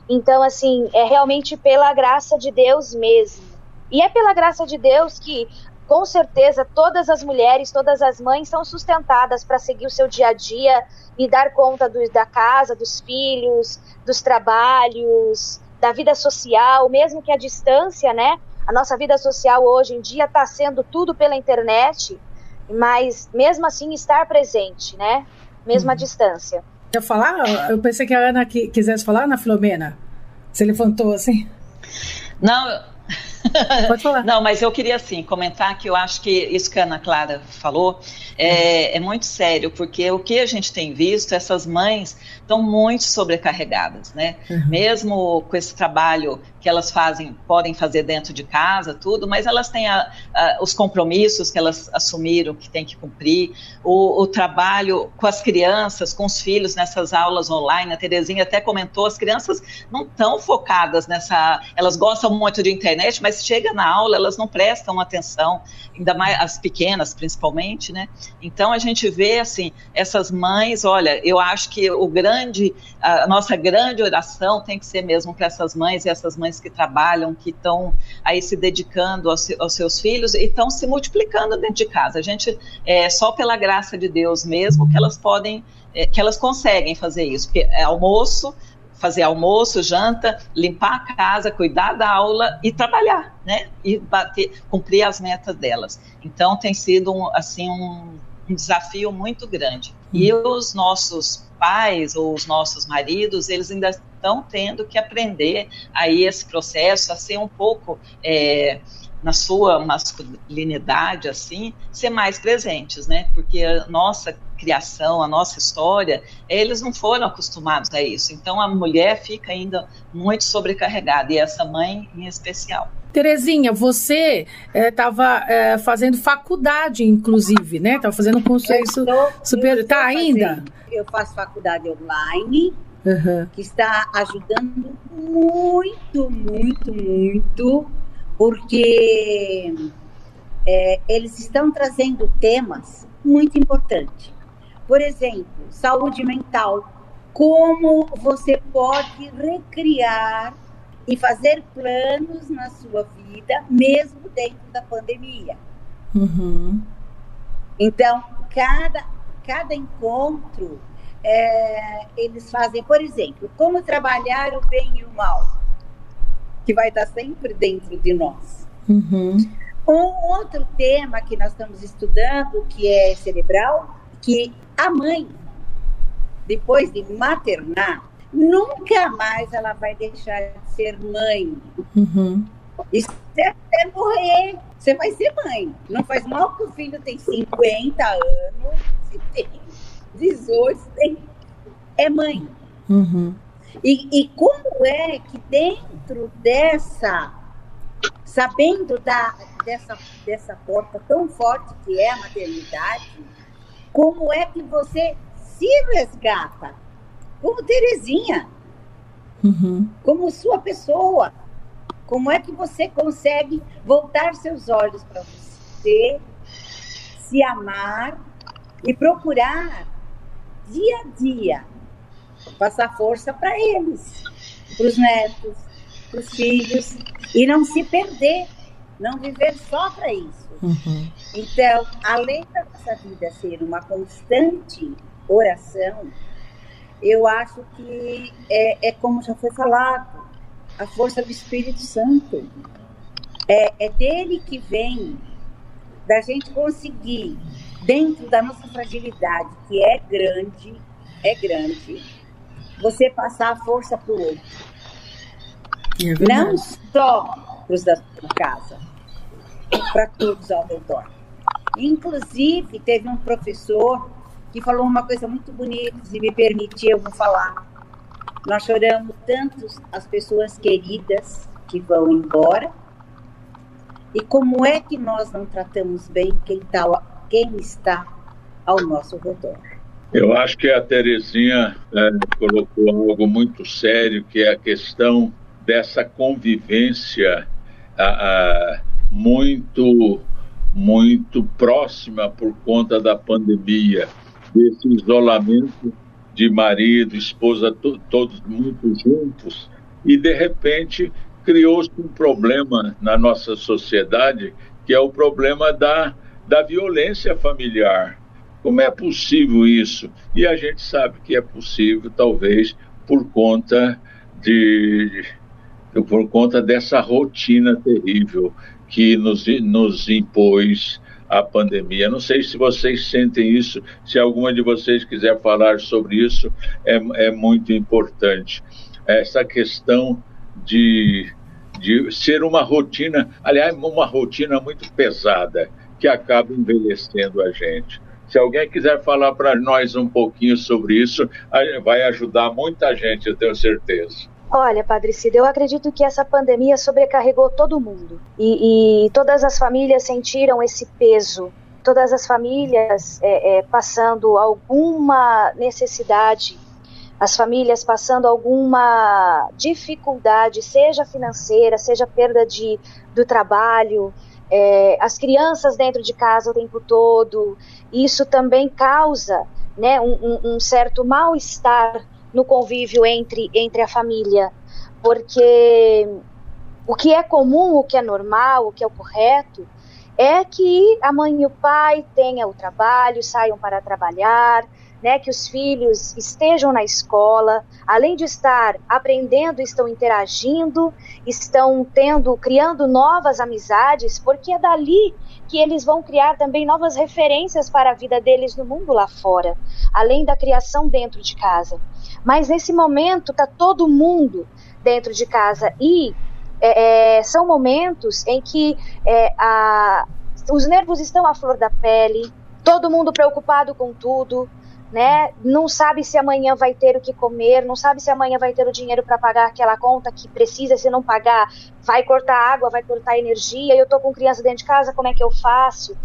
Então, assim, é realmente pela graça de Deus mesmo. E é pela graça de Deus que, com certeza, todas as mulheres, todas as mães são sustentadas para seguir o seu dia a dia e dar conta do, da casa, dos filhos, dos trabalhos, da vida social, mesmo que a distância, né? A nossa vida social hoje em dia está sendo tudo pela internet mas mesmo assim estar presente, né? Mesmo à uhum. distância. Eu falar? Eu pensei que a Ana quisesse falar na Filomena. Você levantou assim? Não, Pode falar. Não, mas eu queria assim comentar que eu acho que isso que a Ana Clara falou é, é muito sério, porque o que a gente tem visto, essas mães estão muito sobrecarregadas, né? Uhum. Mesmo com esse trabalho que elas fazem, podem fazer dentro de casa, tudo, mas elas têm a, a, os compromissos que elas assumiram que tem que cumprir, o, o, trabalho com as crianças, com os filhos nessas aulas online. A Terezinha até comentou, as crianças não estão focadas nessa, elas gostam muito de internet, mas chega na aula elas não prestam atenção, ainda mais as pequenas principalmente, né? Então a gente vê assim essas mães, olha, eu acho que o grande, a nossa grande oração tem que ser mesmo para essas mães e essas mães que trabalham, que estão aí se dedicando aos, aos seus filhos e estão se multiplicando dentro de casa. A gente é só pela graça de Deus mesmo que elas podem, é, que elas conseguem fazer isso, porque é almoço fazer almoço, janta, limpar a casa, cuidar da aula e trabalhar, né? E bater, cumprir as metas delas. Então tem sido um, assim um, um desafio muito grande. E hum. os nossos pais ou os nossos maridos, eles ainda estão tendo que aprender aí esse processo a ser um pouco é, na sua masculinidade, assim, ser mais presentes, né? Porque a nossa criação, a nossa história, eles não foram acostumados a isso. Então a mulher fica ainda muito sobrecarregada, e essa mãe em especial. Terezinha, você estava é, é, fazendo faculdade, inclusive, né? Estava fazendo um curso superior. Está ainda? Eu faço faculdade online, uhum. que está ajudando muito, muito, muito porque é, eles estão trazendo temas muito importantes. Por exemplo, saúde mental. Como você pode recriar e fazer planos na sua vida, mesmo dentro da pandemia. Uhum. Então, cada, cada encontro, é, eles fazem, por exemplo, como trabalhar o bem e o mal que vai estar sempre dentro de nós. Uhum. Um outro tema que nós estamos estudando, que é cerebral, que a mãe, depois de maternar, nunca mais ela vai deixar de ser mãe. Uhum. Isso é até morrer. Você vai ser mãe. Não faz mal que o filho tem 50 anos, se tem 18, tem... é mãe. Uhum. E, e como é que dentro dessa, sabendo da, dessa, dessa porta tão forte que é a maternidade, como é que você se resgata? Como Terezinha, Uhum. como sua pessoa. Como é que você consegue voltar seus olhos para você, se amar e procurar dia a dia passar força para eles, para os netos, para os filhos e não se perder, não viver só para isso. Uhum. Então, além da nossa vida ser uma constante oração, eu acho que é, é como já foi falado, a força do Espírito Santo. É, é dele que vem, da gente conseguir, dentro da nossa fragilidade, que é grande, é grande, você passar a força para o outro. É. Não só para os da sua casa, para todos ao redor. Inclusive, teve um professor que falou uma coisa muito bonita, se me permitir, eu vou falar. Nós choramos tanto as pessoas queridas que vão embora, e como é que nós não tratamos bem quem, tá, quem está ao nosso redor? Eu acho que a Terezinha é, colocou algo muito sério, que é a questão dessa convivência a, a, muito, muito próxima por conta da pandemia, desse isolamento de marido, esposa, to, todos muito juntos, e de repente criou-se um problema na nossa sociedade, que é o problema da, da violência familiar. Como é possível isso? E a gente sabe que é possível, talvez, por conta de, por conta dessa rotina terrível que nos, nos impôs a pandemia. Não sei se vocês sentem isso, se alguma de vocês quiser falar sobre isso, é, é muito importante. Essa questão de, de ser uma rotina, aliás, uma rotina muito pesada, que acaba envelhecendo a gente. Se alguém quiser falar para nós um pouquinho sobre isso, vai ajudar muita gente, eu tenho certeza. Olha, Padre Cida, eu acredito que essa pandemia sobrecarregou todo mundo e, e todas as famílias sentiram esse peso. Todas as famílias é, é, passando alguma necessidade, as famílias passando alguma dificuldade, seja financeira, seja perda de, do trabalho, é, as crianças dentro de casa o tempo todo. Isso também causa né, um, um, certo mal-estar no convívio entre, entre a família, porque o que é comum, o que é normal, o que é o correto, é que a mãe e o pai tenham o trabalho, saiam para trabalhar, né, que os filhos estejam na escola, além de estar aprendendo, estão interagindo, estão tendo, criando novas amizades, porque é dali que eles vão criar também novas referências para a vida deles no mundo lá fora, além da criação dentro de casa. Mas nesse momento está todo mundo dentro de casa e é, é, são momentos em que é, a, os nervos estão à flor da pele, todo mundo preocupado com tudo, né? Não sabe se amanhã vai ter o que comer, não sabe se amanhã vai ter o dinheiro para pagar aquela conta que precisa, se não pagar, vai cortar água, vai cortar energia. Eu tô com criança dentro de casa, como é que eu faço?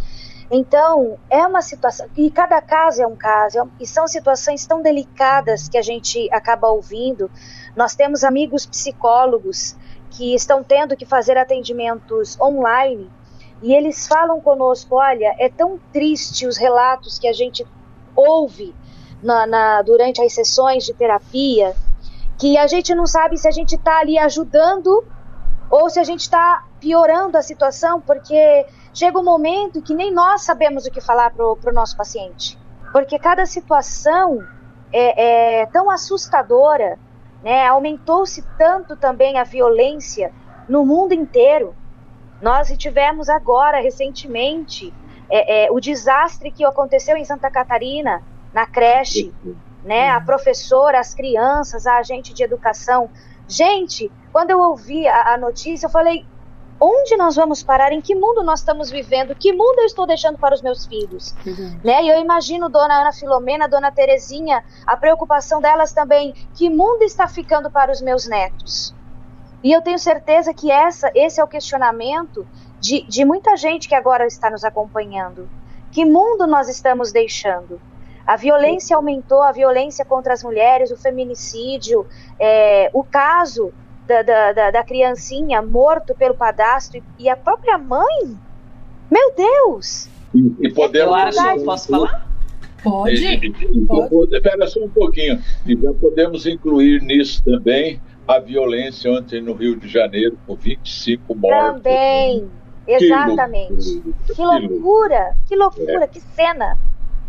Então, é uma situação, e cada caso é um caso, é e são situações tão delicadas que a gente acaba ouvindo. Nós temos amigos psicólogos que estão tendo que fazer atendimentos online e eles falam conosco: olha, é tão triste os relatos que a gente ouve na, na, durante as sessões de terapia que a gente não sabe se a gente está ali ajudando ou se a gente está piorando a situação, porque chega um momento que nem nós sabemos o que falar para o nosso paciente. Porque cada situação é, é tão assustadora, né? aumentou-se tanto também a violência no mundo inteiro. Nós tivemos agora, recentemente, é, é, o desastre que aconteceu em Santa Catarina, na creche, né? A professora, as crianças, a agente de educação. Gente, quando eu ouvi a, a notícia, eu falei: onde nós vamos parar? Em que mundo nós estamos vivendo? Que mundo eu estou deixando para os meus filhos? Uhum. Né? E eu imagino Dona Ana Filomena, Dona Terezinha, a preocupação delas também. Que mundo está ficando para os meus netos? E eu tenho certeza que essa, esse é o questionamento de, de muita gente que agora está nos acompanhando. Que mundo nós estamos deixando? A violência aumentou, a violência contra as mulheres, o feminicídio, é, o caso da, da, da, criancinha morto pelo padastro e, a própria mãe. Meu Deus! E, e podemos. Eu acho, posso falar? Pode. pode. Espera só um pouquinho. E já podemos incluir nisso também a violência ontem no Rio de Janeiro, com 25 mortos. Também, exatamente. Que loucura, que loucura, que, loucura, é. que cena.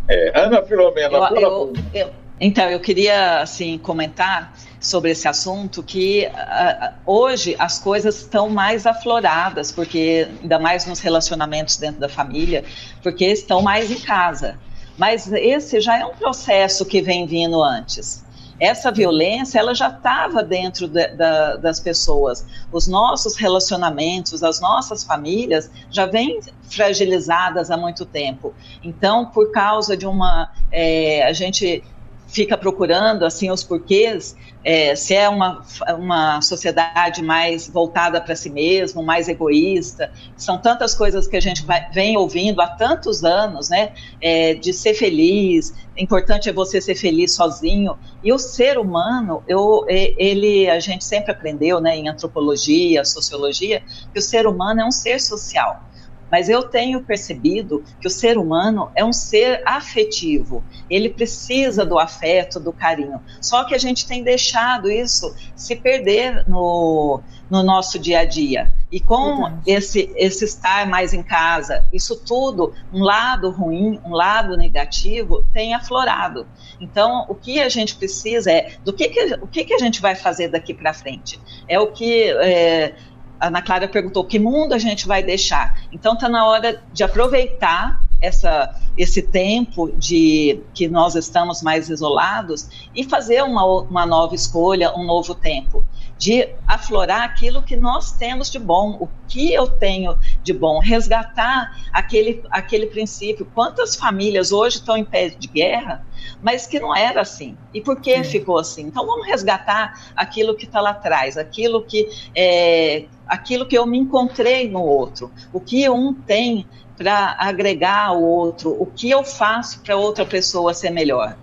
É. Ana Filomena, eu, eu, eu, Então, eu queria assim, comentar sobre esse assunto que uh, hoje as coisas estão mais afloradas, porque ainda mais nos relacionamentos dentro da família, porque estão mais em casa. Mas esse já é um processo que vem vindo antes essa violência ela já estava dentro de, da, das pessoas. Os nossos relacionamentos, as nossas famílias já vêm fragilizadas há muito tempo. Então, por causa de uma. É, a gente fica procurando assim os porquês, é, se é uma, uma sociedade mais voltada para si mesmo, mais egoísta, são tantas coisas que a gente vai, vem ouvindo há tantos anos, né, é, de ser feliz, importante é você ser feliz sozinho, e o ser humano, eu, ele, a gente sempre aprendeu, né, em antropologia, sociologia, que o ser humano é um ser social, mas eu tenho percebido que o ser humano é um ser afetivo. Ele precisa do afeto, do carinho. Só que a gente tem deixado isso se perder no, no nosso dia a dia. E com esse, esse estar mais em casa, isso tudo, um lado ruim, um lado negativo, tem aflorado. Então, o que a gente precisa é do que, que o que, que a gente vai fazer daqui para frente. É o que é, a Ana Clara perguntou que mundo a gente vai deixar. Então está na hora de aproveitar essa, esse tempo de que nós estamos mais isolados e fazer uma, uma nova escolha, um novo tempo de aflorar aquilo que nós temos de bom, o que eu tenho de bom, resgatar aquele, aquele princípio. Quantas famílias hoje estão em pé de guerra, mas que não era assim. E por que ficou assim? Então vamos resgatar aquilo que está lá atrás, aquilo que é, aquilo que eu me encontrei no outro, o que um tem para agregar ao outro, o que eu faço para outra pessoa ser melhor.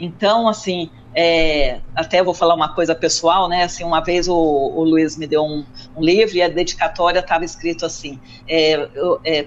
Então, assim, é, até vou falar uma coisa pessoal, né? Assim, uma vez o, o Luiz me deu um, um, livro e a dedicatória estava escrito assim: é, é,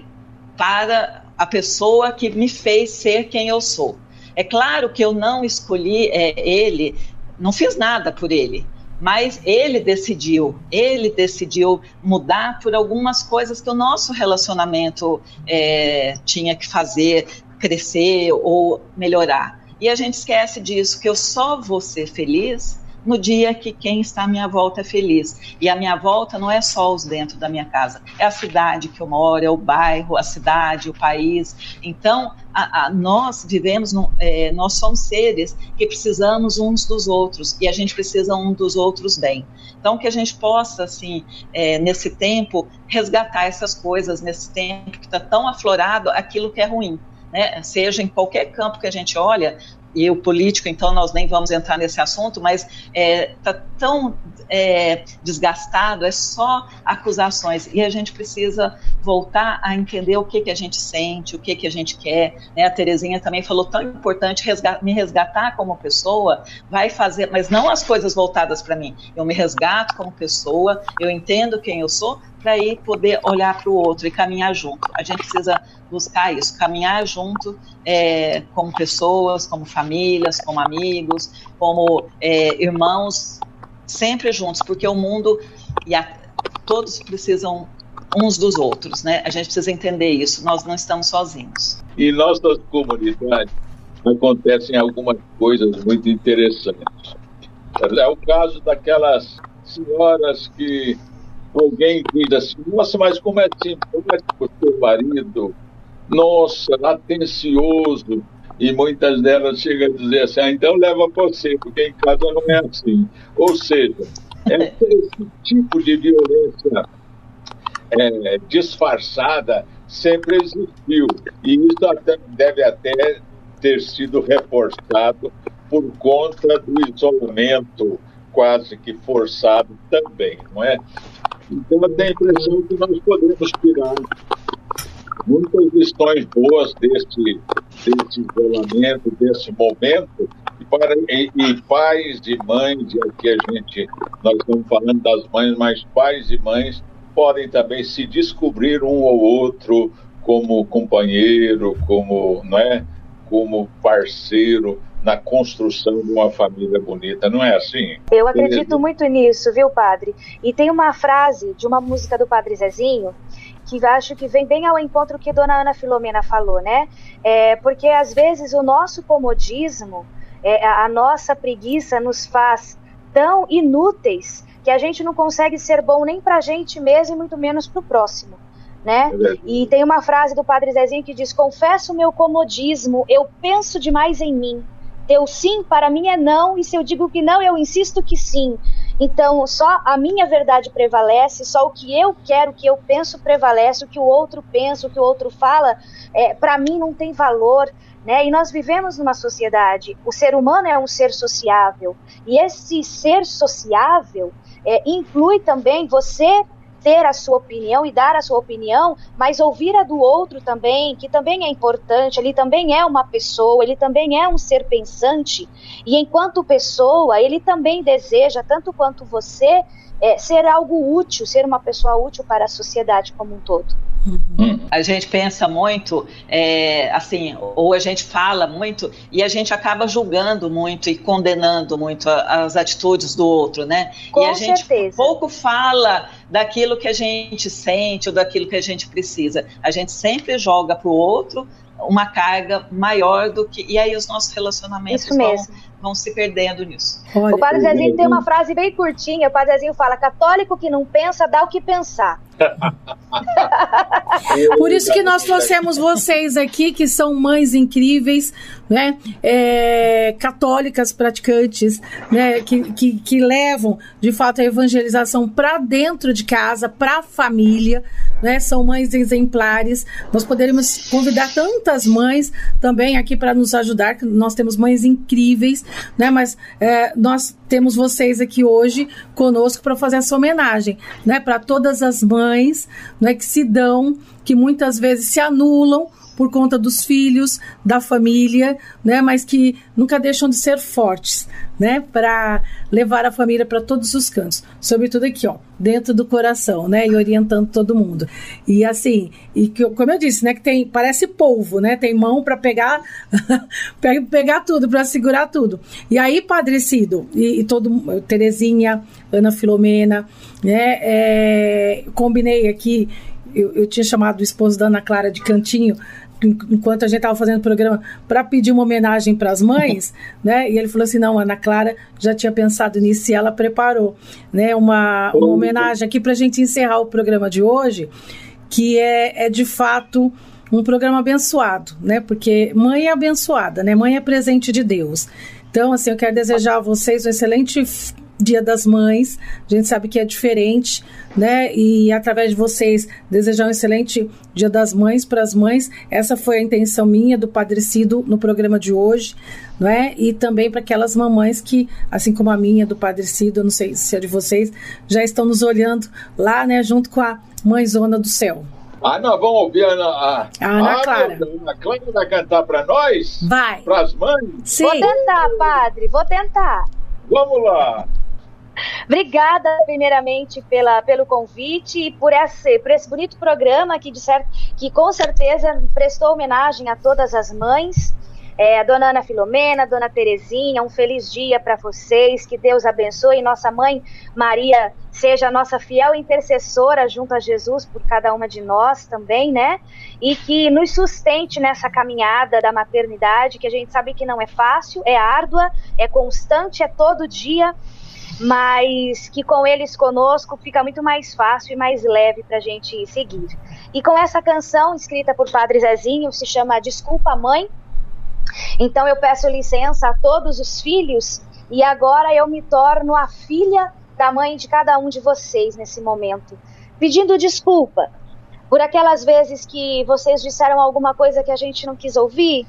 para a pessoa que me fez ser quem eu sou. É claro que eu não escolhi é, ele, não fiz nada por ele, mas ele decidiu, ele decidiu mudar por algumas coisas que o nosso relacionamento é, tinha que fazer crescer ou melhorar. E a gente esquece disso, que eu só vou ser feliz no dia que quem está à minha volta é feliz. E a minha volta não é só os dentro da minha casa, é a cidade que eu moro, é o bairro, a cidade, o país. Então, a, a, nós vivemos, no, é, nós somos seres que precisamos uns dos outros e a gente precisa um dos outros bem. Então, que a gente possa, assim, é, nesse tempo, resgatar essas coisas, nesse tempo que está tão aflorado aquilo que é ruim né, seja em qualquer campo que a gente olha, e o político, então nós nem vamos entrar nesse assunto, mas está é, tá tão é, desgastado, é só acusações, e a gente precisa voltar a entender o que, que a gente sente, o que, que a gente quer. Né? A Terezinha também falou tão importante me resgatar como pessoa, vai fazer, mas não as coisas voltadas para mim. Eu me resgato como pessoa, eu entendo quem eu sou, para aí poder olhar para o outro e caminhar junto. A gente precisa buscar isso, caminhar junto é, como pessoas, como famílias, como amigos, como é, irmãos, sempre juntos, porque o mundo e a, todos precisam uns dos outros, né? A gente precisa entender isso. Nós não estamos sozinhos. Em nossas comunidades acontecem algumas coisas muito interessantes. É o caso daquelas senhoras que alguém diz assim, nossa, mas como é assim? Como é que o seu marido, nossa, atencioso, e muitas delas chegam a dizer assim, ah, então leva você, porque em casa não é assim. Ou seja, esse tipo de violência é, disfarçada sempre existiu. E isso até, deve até ter sido reforçado por conta do isolamento quase que forçado também, não é? Então eu tenho a impressão que nós podemos tirar muitas lições boas desse, desse isolamento, desse momento, e, para, e, e, pais e mães, e aqui a gente, nós estamos falando das mães, mas pais e mães podem também se descobrir um ou outro como companheiro, como, não é? como parceiro na construção de uma família bonita, não é assim? Eu acredito muito nisso, viu, padre? E tem uma frase de uma música do Padre Zezinho que acho que vem bem ao encontro que Dona Ana Filomena falou, né? É, porque às vezes o nosso comodismo, é, a nossa preguiça nos faz tão inúteis que a gente não consegue ser bom nem para a gente mesmo e muito menos para o próximo. Né? É e tem uma frase do Padre Zezinho que diz: Confesso o meu comodismo, eu penso demais em mim. Teu sim para mim é não, e se eu digo que não, eu insisto que sim. Então, só a minha verdade prevalece, só o que eu quero, o que eu penso prevalece, o que o outro pensa, o que o outro fala, é, para mim não tem valor. Né? E nós vivemos numa sociedade, o ser humano é um ser sociável, e esse ser sociável é, inclui também você ter a sua opinião e dar a sua opinião, mas ouvir a do outro também, que também é importante, ele também é uma pessoa, ele também é um ser pensante, e enquanto pessoa, ele também deseja, tanto quanto você, é, ser algo útil, ser uma pessoa útil para a sociedade como um todo. Uhum. A gente pensa muito, é, assim, ou a gente fala muito e a gente acaba julgando muito e condenando muito a, as atitudes do outro, né? Com e a gente certeza. pouco fala daquilo que a gente sente ou daquilo que a gente precisa. A gente sempre joga para o outro uma carga maior do que. E aí os nossos relacionamentos vão, vão, se perdendo nisso. Olha, o Padre Zezinho tem uma frase bem curtinha. O Padre Zezinho fala: católico que não pensa dá o que pensar. Por isso que nós trouxemos vocês aqui, que são mães incríveis, né? É, católicas praticantes, né? Que, que, que levam, de fato, a evangelização para dentro de casa, para a família, né? São mães exemplares. Nós poderíamos convidar tantas mães também aqui para nos ajudar, que nós temos mães incríveis, né? Mas é, nós temos vocês aqui hoje conosco para fazer essa homenagem, né? Para todas as mães, né? Que se dão, que muitas vezes se anulam por conta dos filhos, da família, né? Mas que nunca deixam de ser fortes, né? Para levar a família para todos os cantos, sobretudo aqui, ó, dentro do coração, né? E orientando todo mundo. E assim, e que, como eu disse, né? Que tem parece polvo, né? Tem mão para pegar, [LAUGHS] pegar tudo, para segurar tudo. E aí, Padre Cido e, e todo Terezinha, Ana Filomena, né? É, combinei aqui eu, eu, tinha chamado o esposo da Ana Clara de cantinho enquanto a gente estava fazendo o programa, para pedir uma homenagem para as mães, [LAUGHS] né? E ele falou assim: não, Ana Clara já tinha pensado nisso e ela preparou, né? Uma, uma homenagem aqui para a gente encerrar o programa de hoje, que é, é de fato um programa abençoado, né? Porque mãe é abençoada, né? Mãe é presente de Deus. Então, assim, eu quero desejar a vocês um excelente Dia das Mães. A gente sabe que é diferente, né? E através de vocês desejar um excelente Dia das Mães para as mães. Essa foi a intenção minha do Padre Cido no programa de hoje, não é? E também para aquelas mamães que, assim como a minha do Padre Cido, eu não sei se é de vocês, já estão nos olhando lá, né, junto com a mãezona do céu. Ah, nós vamos ouvir a Ana, a, a Ana ah, Clara. A Ana Clara vai cantar para nós? Vai. Para as mães? Sim. Vou tentar, padre, vou tentar. Vamos lá. Obrigada, primeiramente, pela, pelo convite e por esse, por esse bonito programa que, de certo, que com certeza prestou homenagem a todas as mães. É, a dona Ana Filomena, a dona Terezinha, um feliz dia para vocês, que Deus abençoe. Nossa mãe Maria seja a nossa fiel intercessora junto a Jesus por cada uma de nós também, né? E que nos sustente nessa caminhada da maternidade, que a gente sabe que não é fácil, é árdua, é constante, é todo dia, mas que com eles conosco fica muito mais fácil e mais leve para a gente seguir. E com essa canção escrita por Padre Zezinho, se chama Desculpa Mãe. Então eu peço licença a todos os filhos e agora eu me torno a filha da mãe de cada um de vocês nesse momento. pedindo desculpa por aquelas vezes que vocês disseram alguma coisa que a gente não quis ouvir,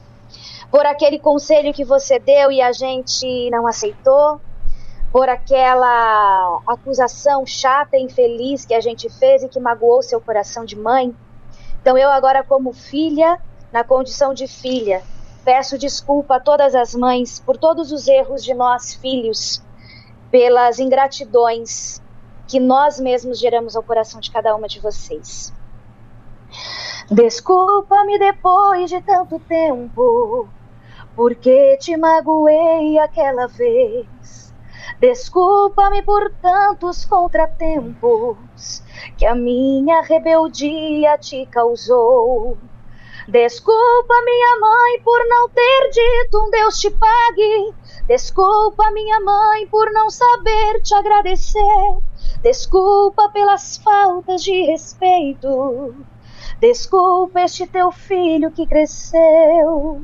por aquele conselho que você deu e a gente não aceitou, por aquela acusação chata e infeliz que a gente fez e que magoou seu coração de mãe. Então eu agora como filha, na condição de filha, peço desculpa a todas as mães por todos os erros de nós filhos, pelas ingratidões que nós mesmos geramos ao coração de cada uma de vocês. Desculpa-me depois de tanto tempo, porque te magoei aquela vez. Desculpa-me por tantos contratempos que a minha rebeldia te causou. Desculpa, minha mãe, por não ter dito um Deus te pague. Desculpa, minha mãe, por não saber te agradecer. Desculpa pelas faltas de respeito. Desculpa este teu filho que cresceu.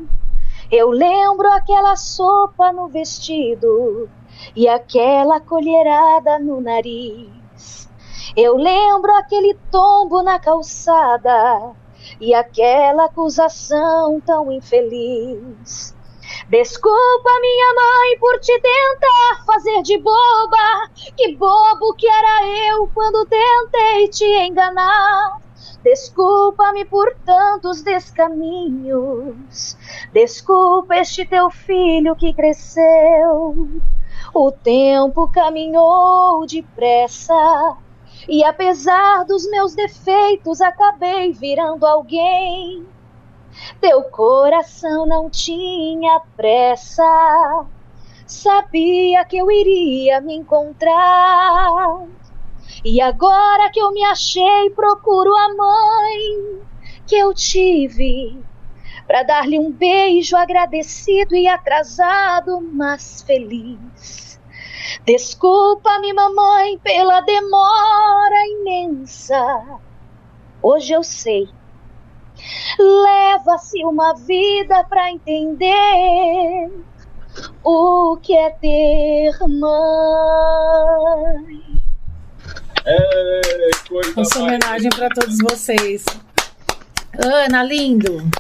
Eu lembro aquela sopa no vestido e aquela colherada no nariz. Eu lembro aquele tombo na calçada e aquela acusação tão infeliz. Desculpa, minha mãe, por te tentar fazer de boba. Que bobo que era eu quando tentei te enganar. Desculpa-me por tantos descaminhos. Desculpa este teu filho que cresceu. O tempo caminhou depressa. E apesar dos meus defeitos, acabei virando alguém. Teu coração não tinha pressa, sabia que eu iria me encontrar. E agora que eu me achei, procuro a mãe que eu tive para dar-lhe um beijo agradecido e atrasado, mas feliz. Desculpa-me, mamãe, pela demora imensa. Hoje eu sei. Leva-se uma vida para entender o que é ter mãe. É, coisa Essa homenagem para todos vocês. Ana, lindo.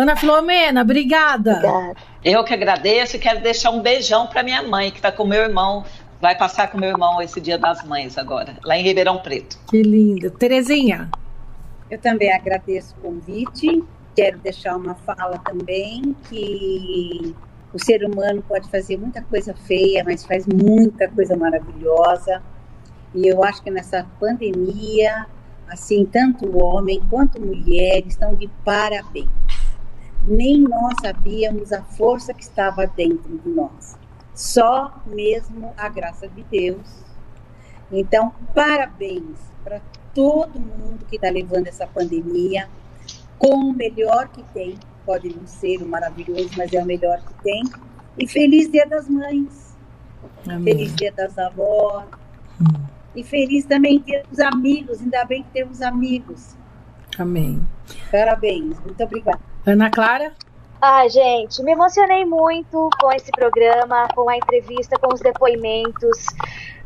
Ana Filomena, obrigada. Obrigada. Eu que agradeço e quero deixar um beijão para minha mãe, que está com meu irmão. Vai passar com meu irmão esse Dia das Mães agora, lá em Ribeirão Preto. Que lindo. Terezinha. Eu também agradeço o convite. Quero deixar uma fala também que o ser humano pode fazer muita coisa feia, mas faz muita coisa maravilhosa. E eu acho que nessa pandemia, assim, tanto homem quanto mulher estão de parabéns nem nós sabíamos a força que estava dentro de nós. Só mesmo a graça de Deus. Então, parabéns para todo mundo que está levando essa pandemia com o melhor que tem. Pode não ser o maravilhoso, mas é o melhor que tem. E feliz Dia das Mães. Amém. Feliz Dia das Avós. Hum. E feliz também Dia dos Amigos. Ainda bem que temos amigos. Amém. Parabéns. Muito obrigada. Ana Clara? Ai, gente, me emocionei muito com esse programa, com a entrevista, com os depoimentos.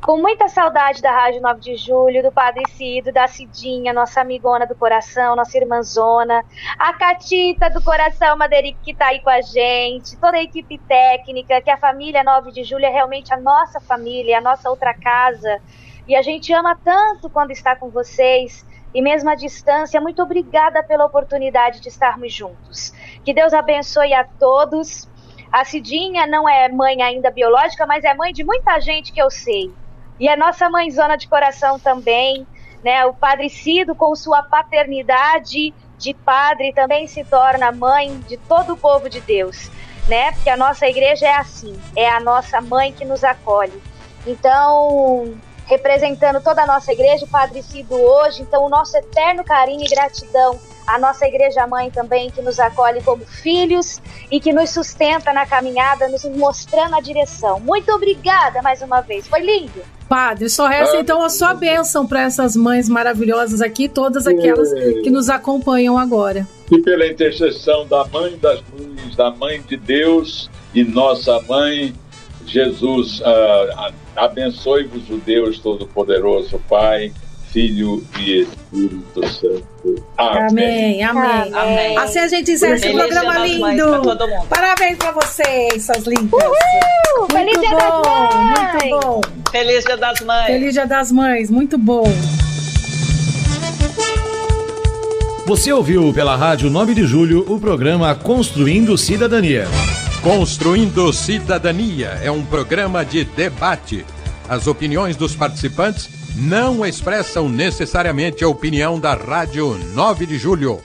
Com muita saudade da Rádio 9 de Julho, do Padre Cido, da Cidinha, nossa amigona do coração, nossa irmãzona, a Catita do coração Maderic que está aí com a gente, toda a equipe técnica, que a família 9 de Julho é realmente a nossa família, a nossa outra casa. E a gente ama tanto quando está com vocês e mesmo à distância, muito obrigada pela oportunidade de estarmos juntos. Que Deus abençoe a todos. A Cidinha não é mãe ainda biológica, mas é mãe de muita gente que eu sei. E é nossa mãezona de coração também, né? O Padre Cido, com sua paternidade de padre, também se torna mãe de todo o povo de Deus, né? Porque a nossa igreja é assim, é a nossa mãe que nos acolhe. Então, representando toda a nossa igreja, o Padre Cido hoje. Então, o nosso eterno carinho e gratidão à nossa igreja mãe também, que nos acolhe como filhos e que nos sustenta na caminhada, nos mostrando a direção. Muito obrigada mais uma vez, foi lindo. Padre, só resta então a sua bênção para essas mães maravilhosas aqui, todas aquelas que nos acompanham agora. E pela intercessão da Mãe das Luzes, da Mãe de Deus e nossa Mãe, Jesus, uh, abençoe-vos o Deus Todo-Poderoso, Pai, Filho e Espírito Santo. Amém, amém. Amém. Assim a gente encerra esse programa pra lindo. mundo. Parabéns pra vocês, suas lindas. Uhul! Feliz Muito Dia das bom, Mães! muito bom. Feliz Dia das Mães. Feliz Dia das Mães, muito bom. Você ouviu pela Rádio 9 de Julho o programa Construindo Cidadania. Construindo Cidadania é um programa de debate. As opiniões dos participantes não expressam necessariamente a opinião da Rádio 9 de Julho.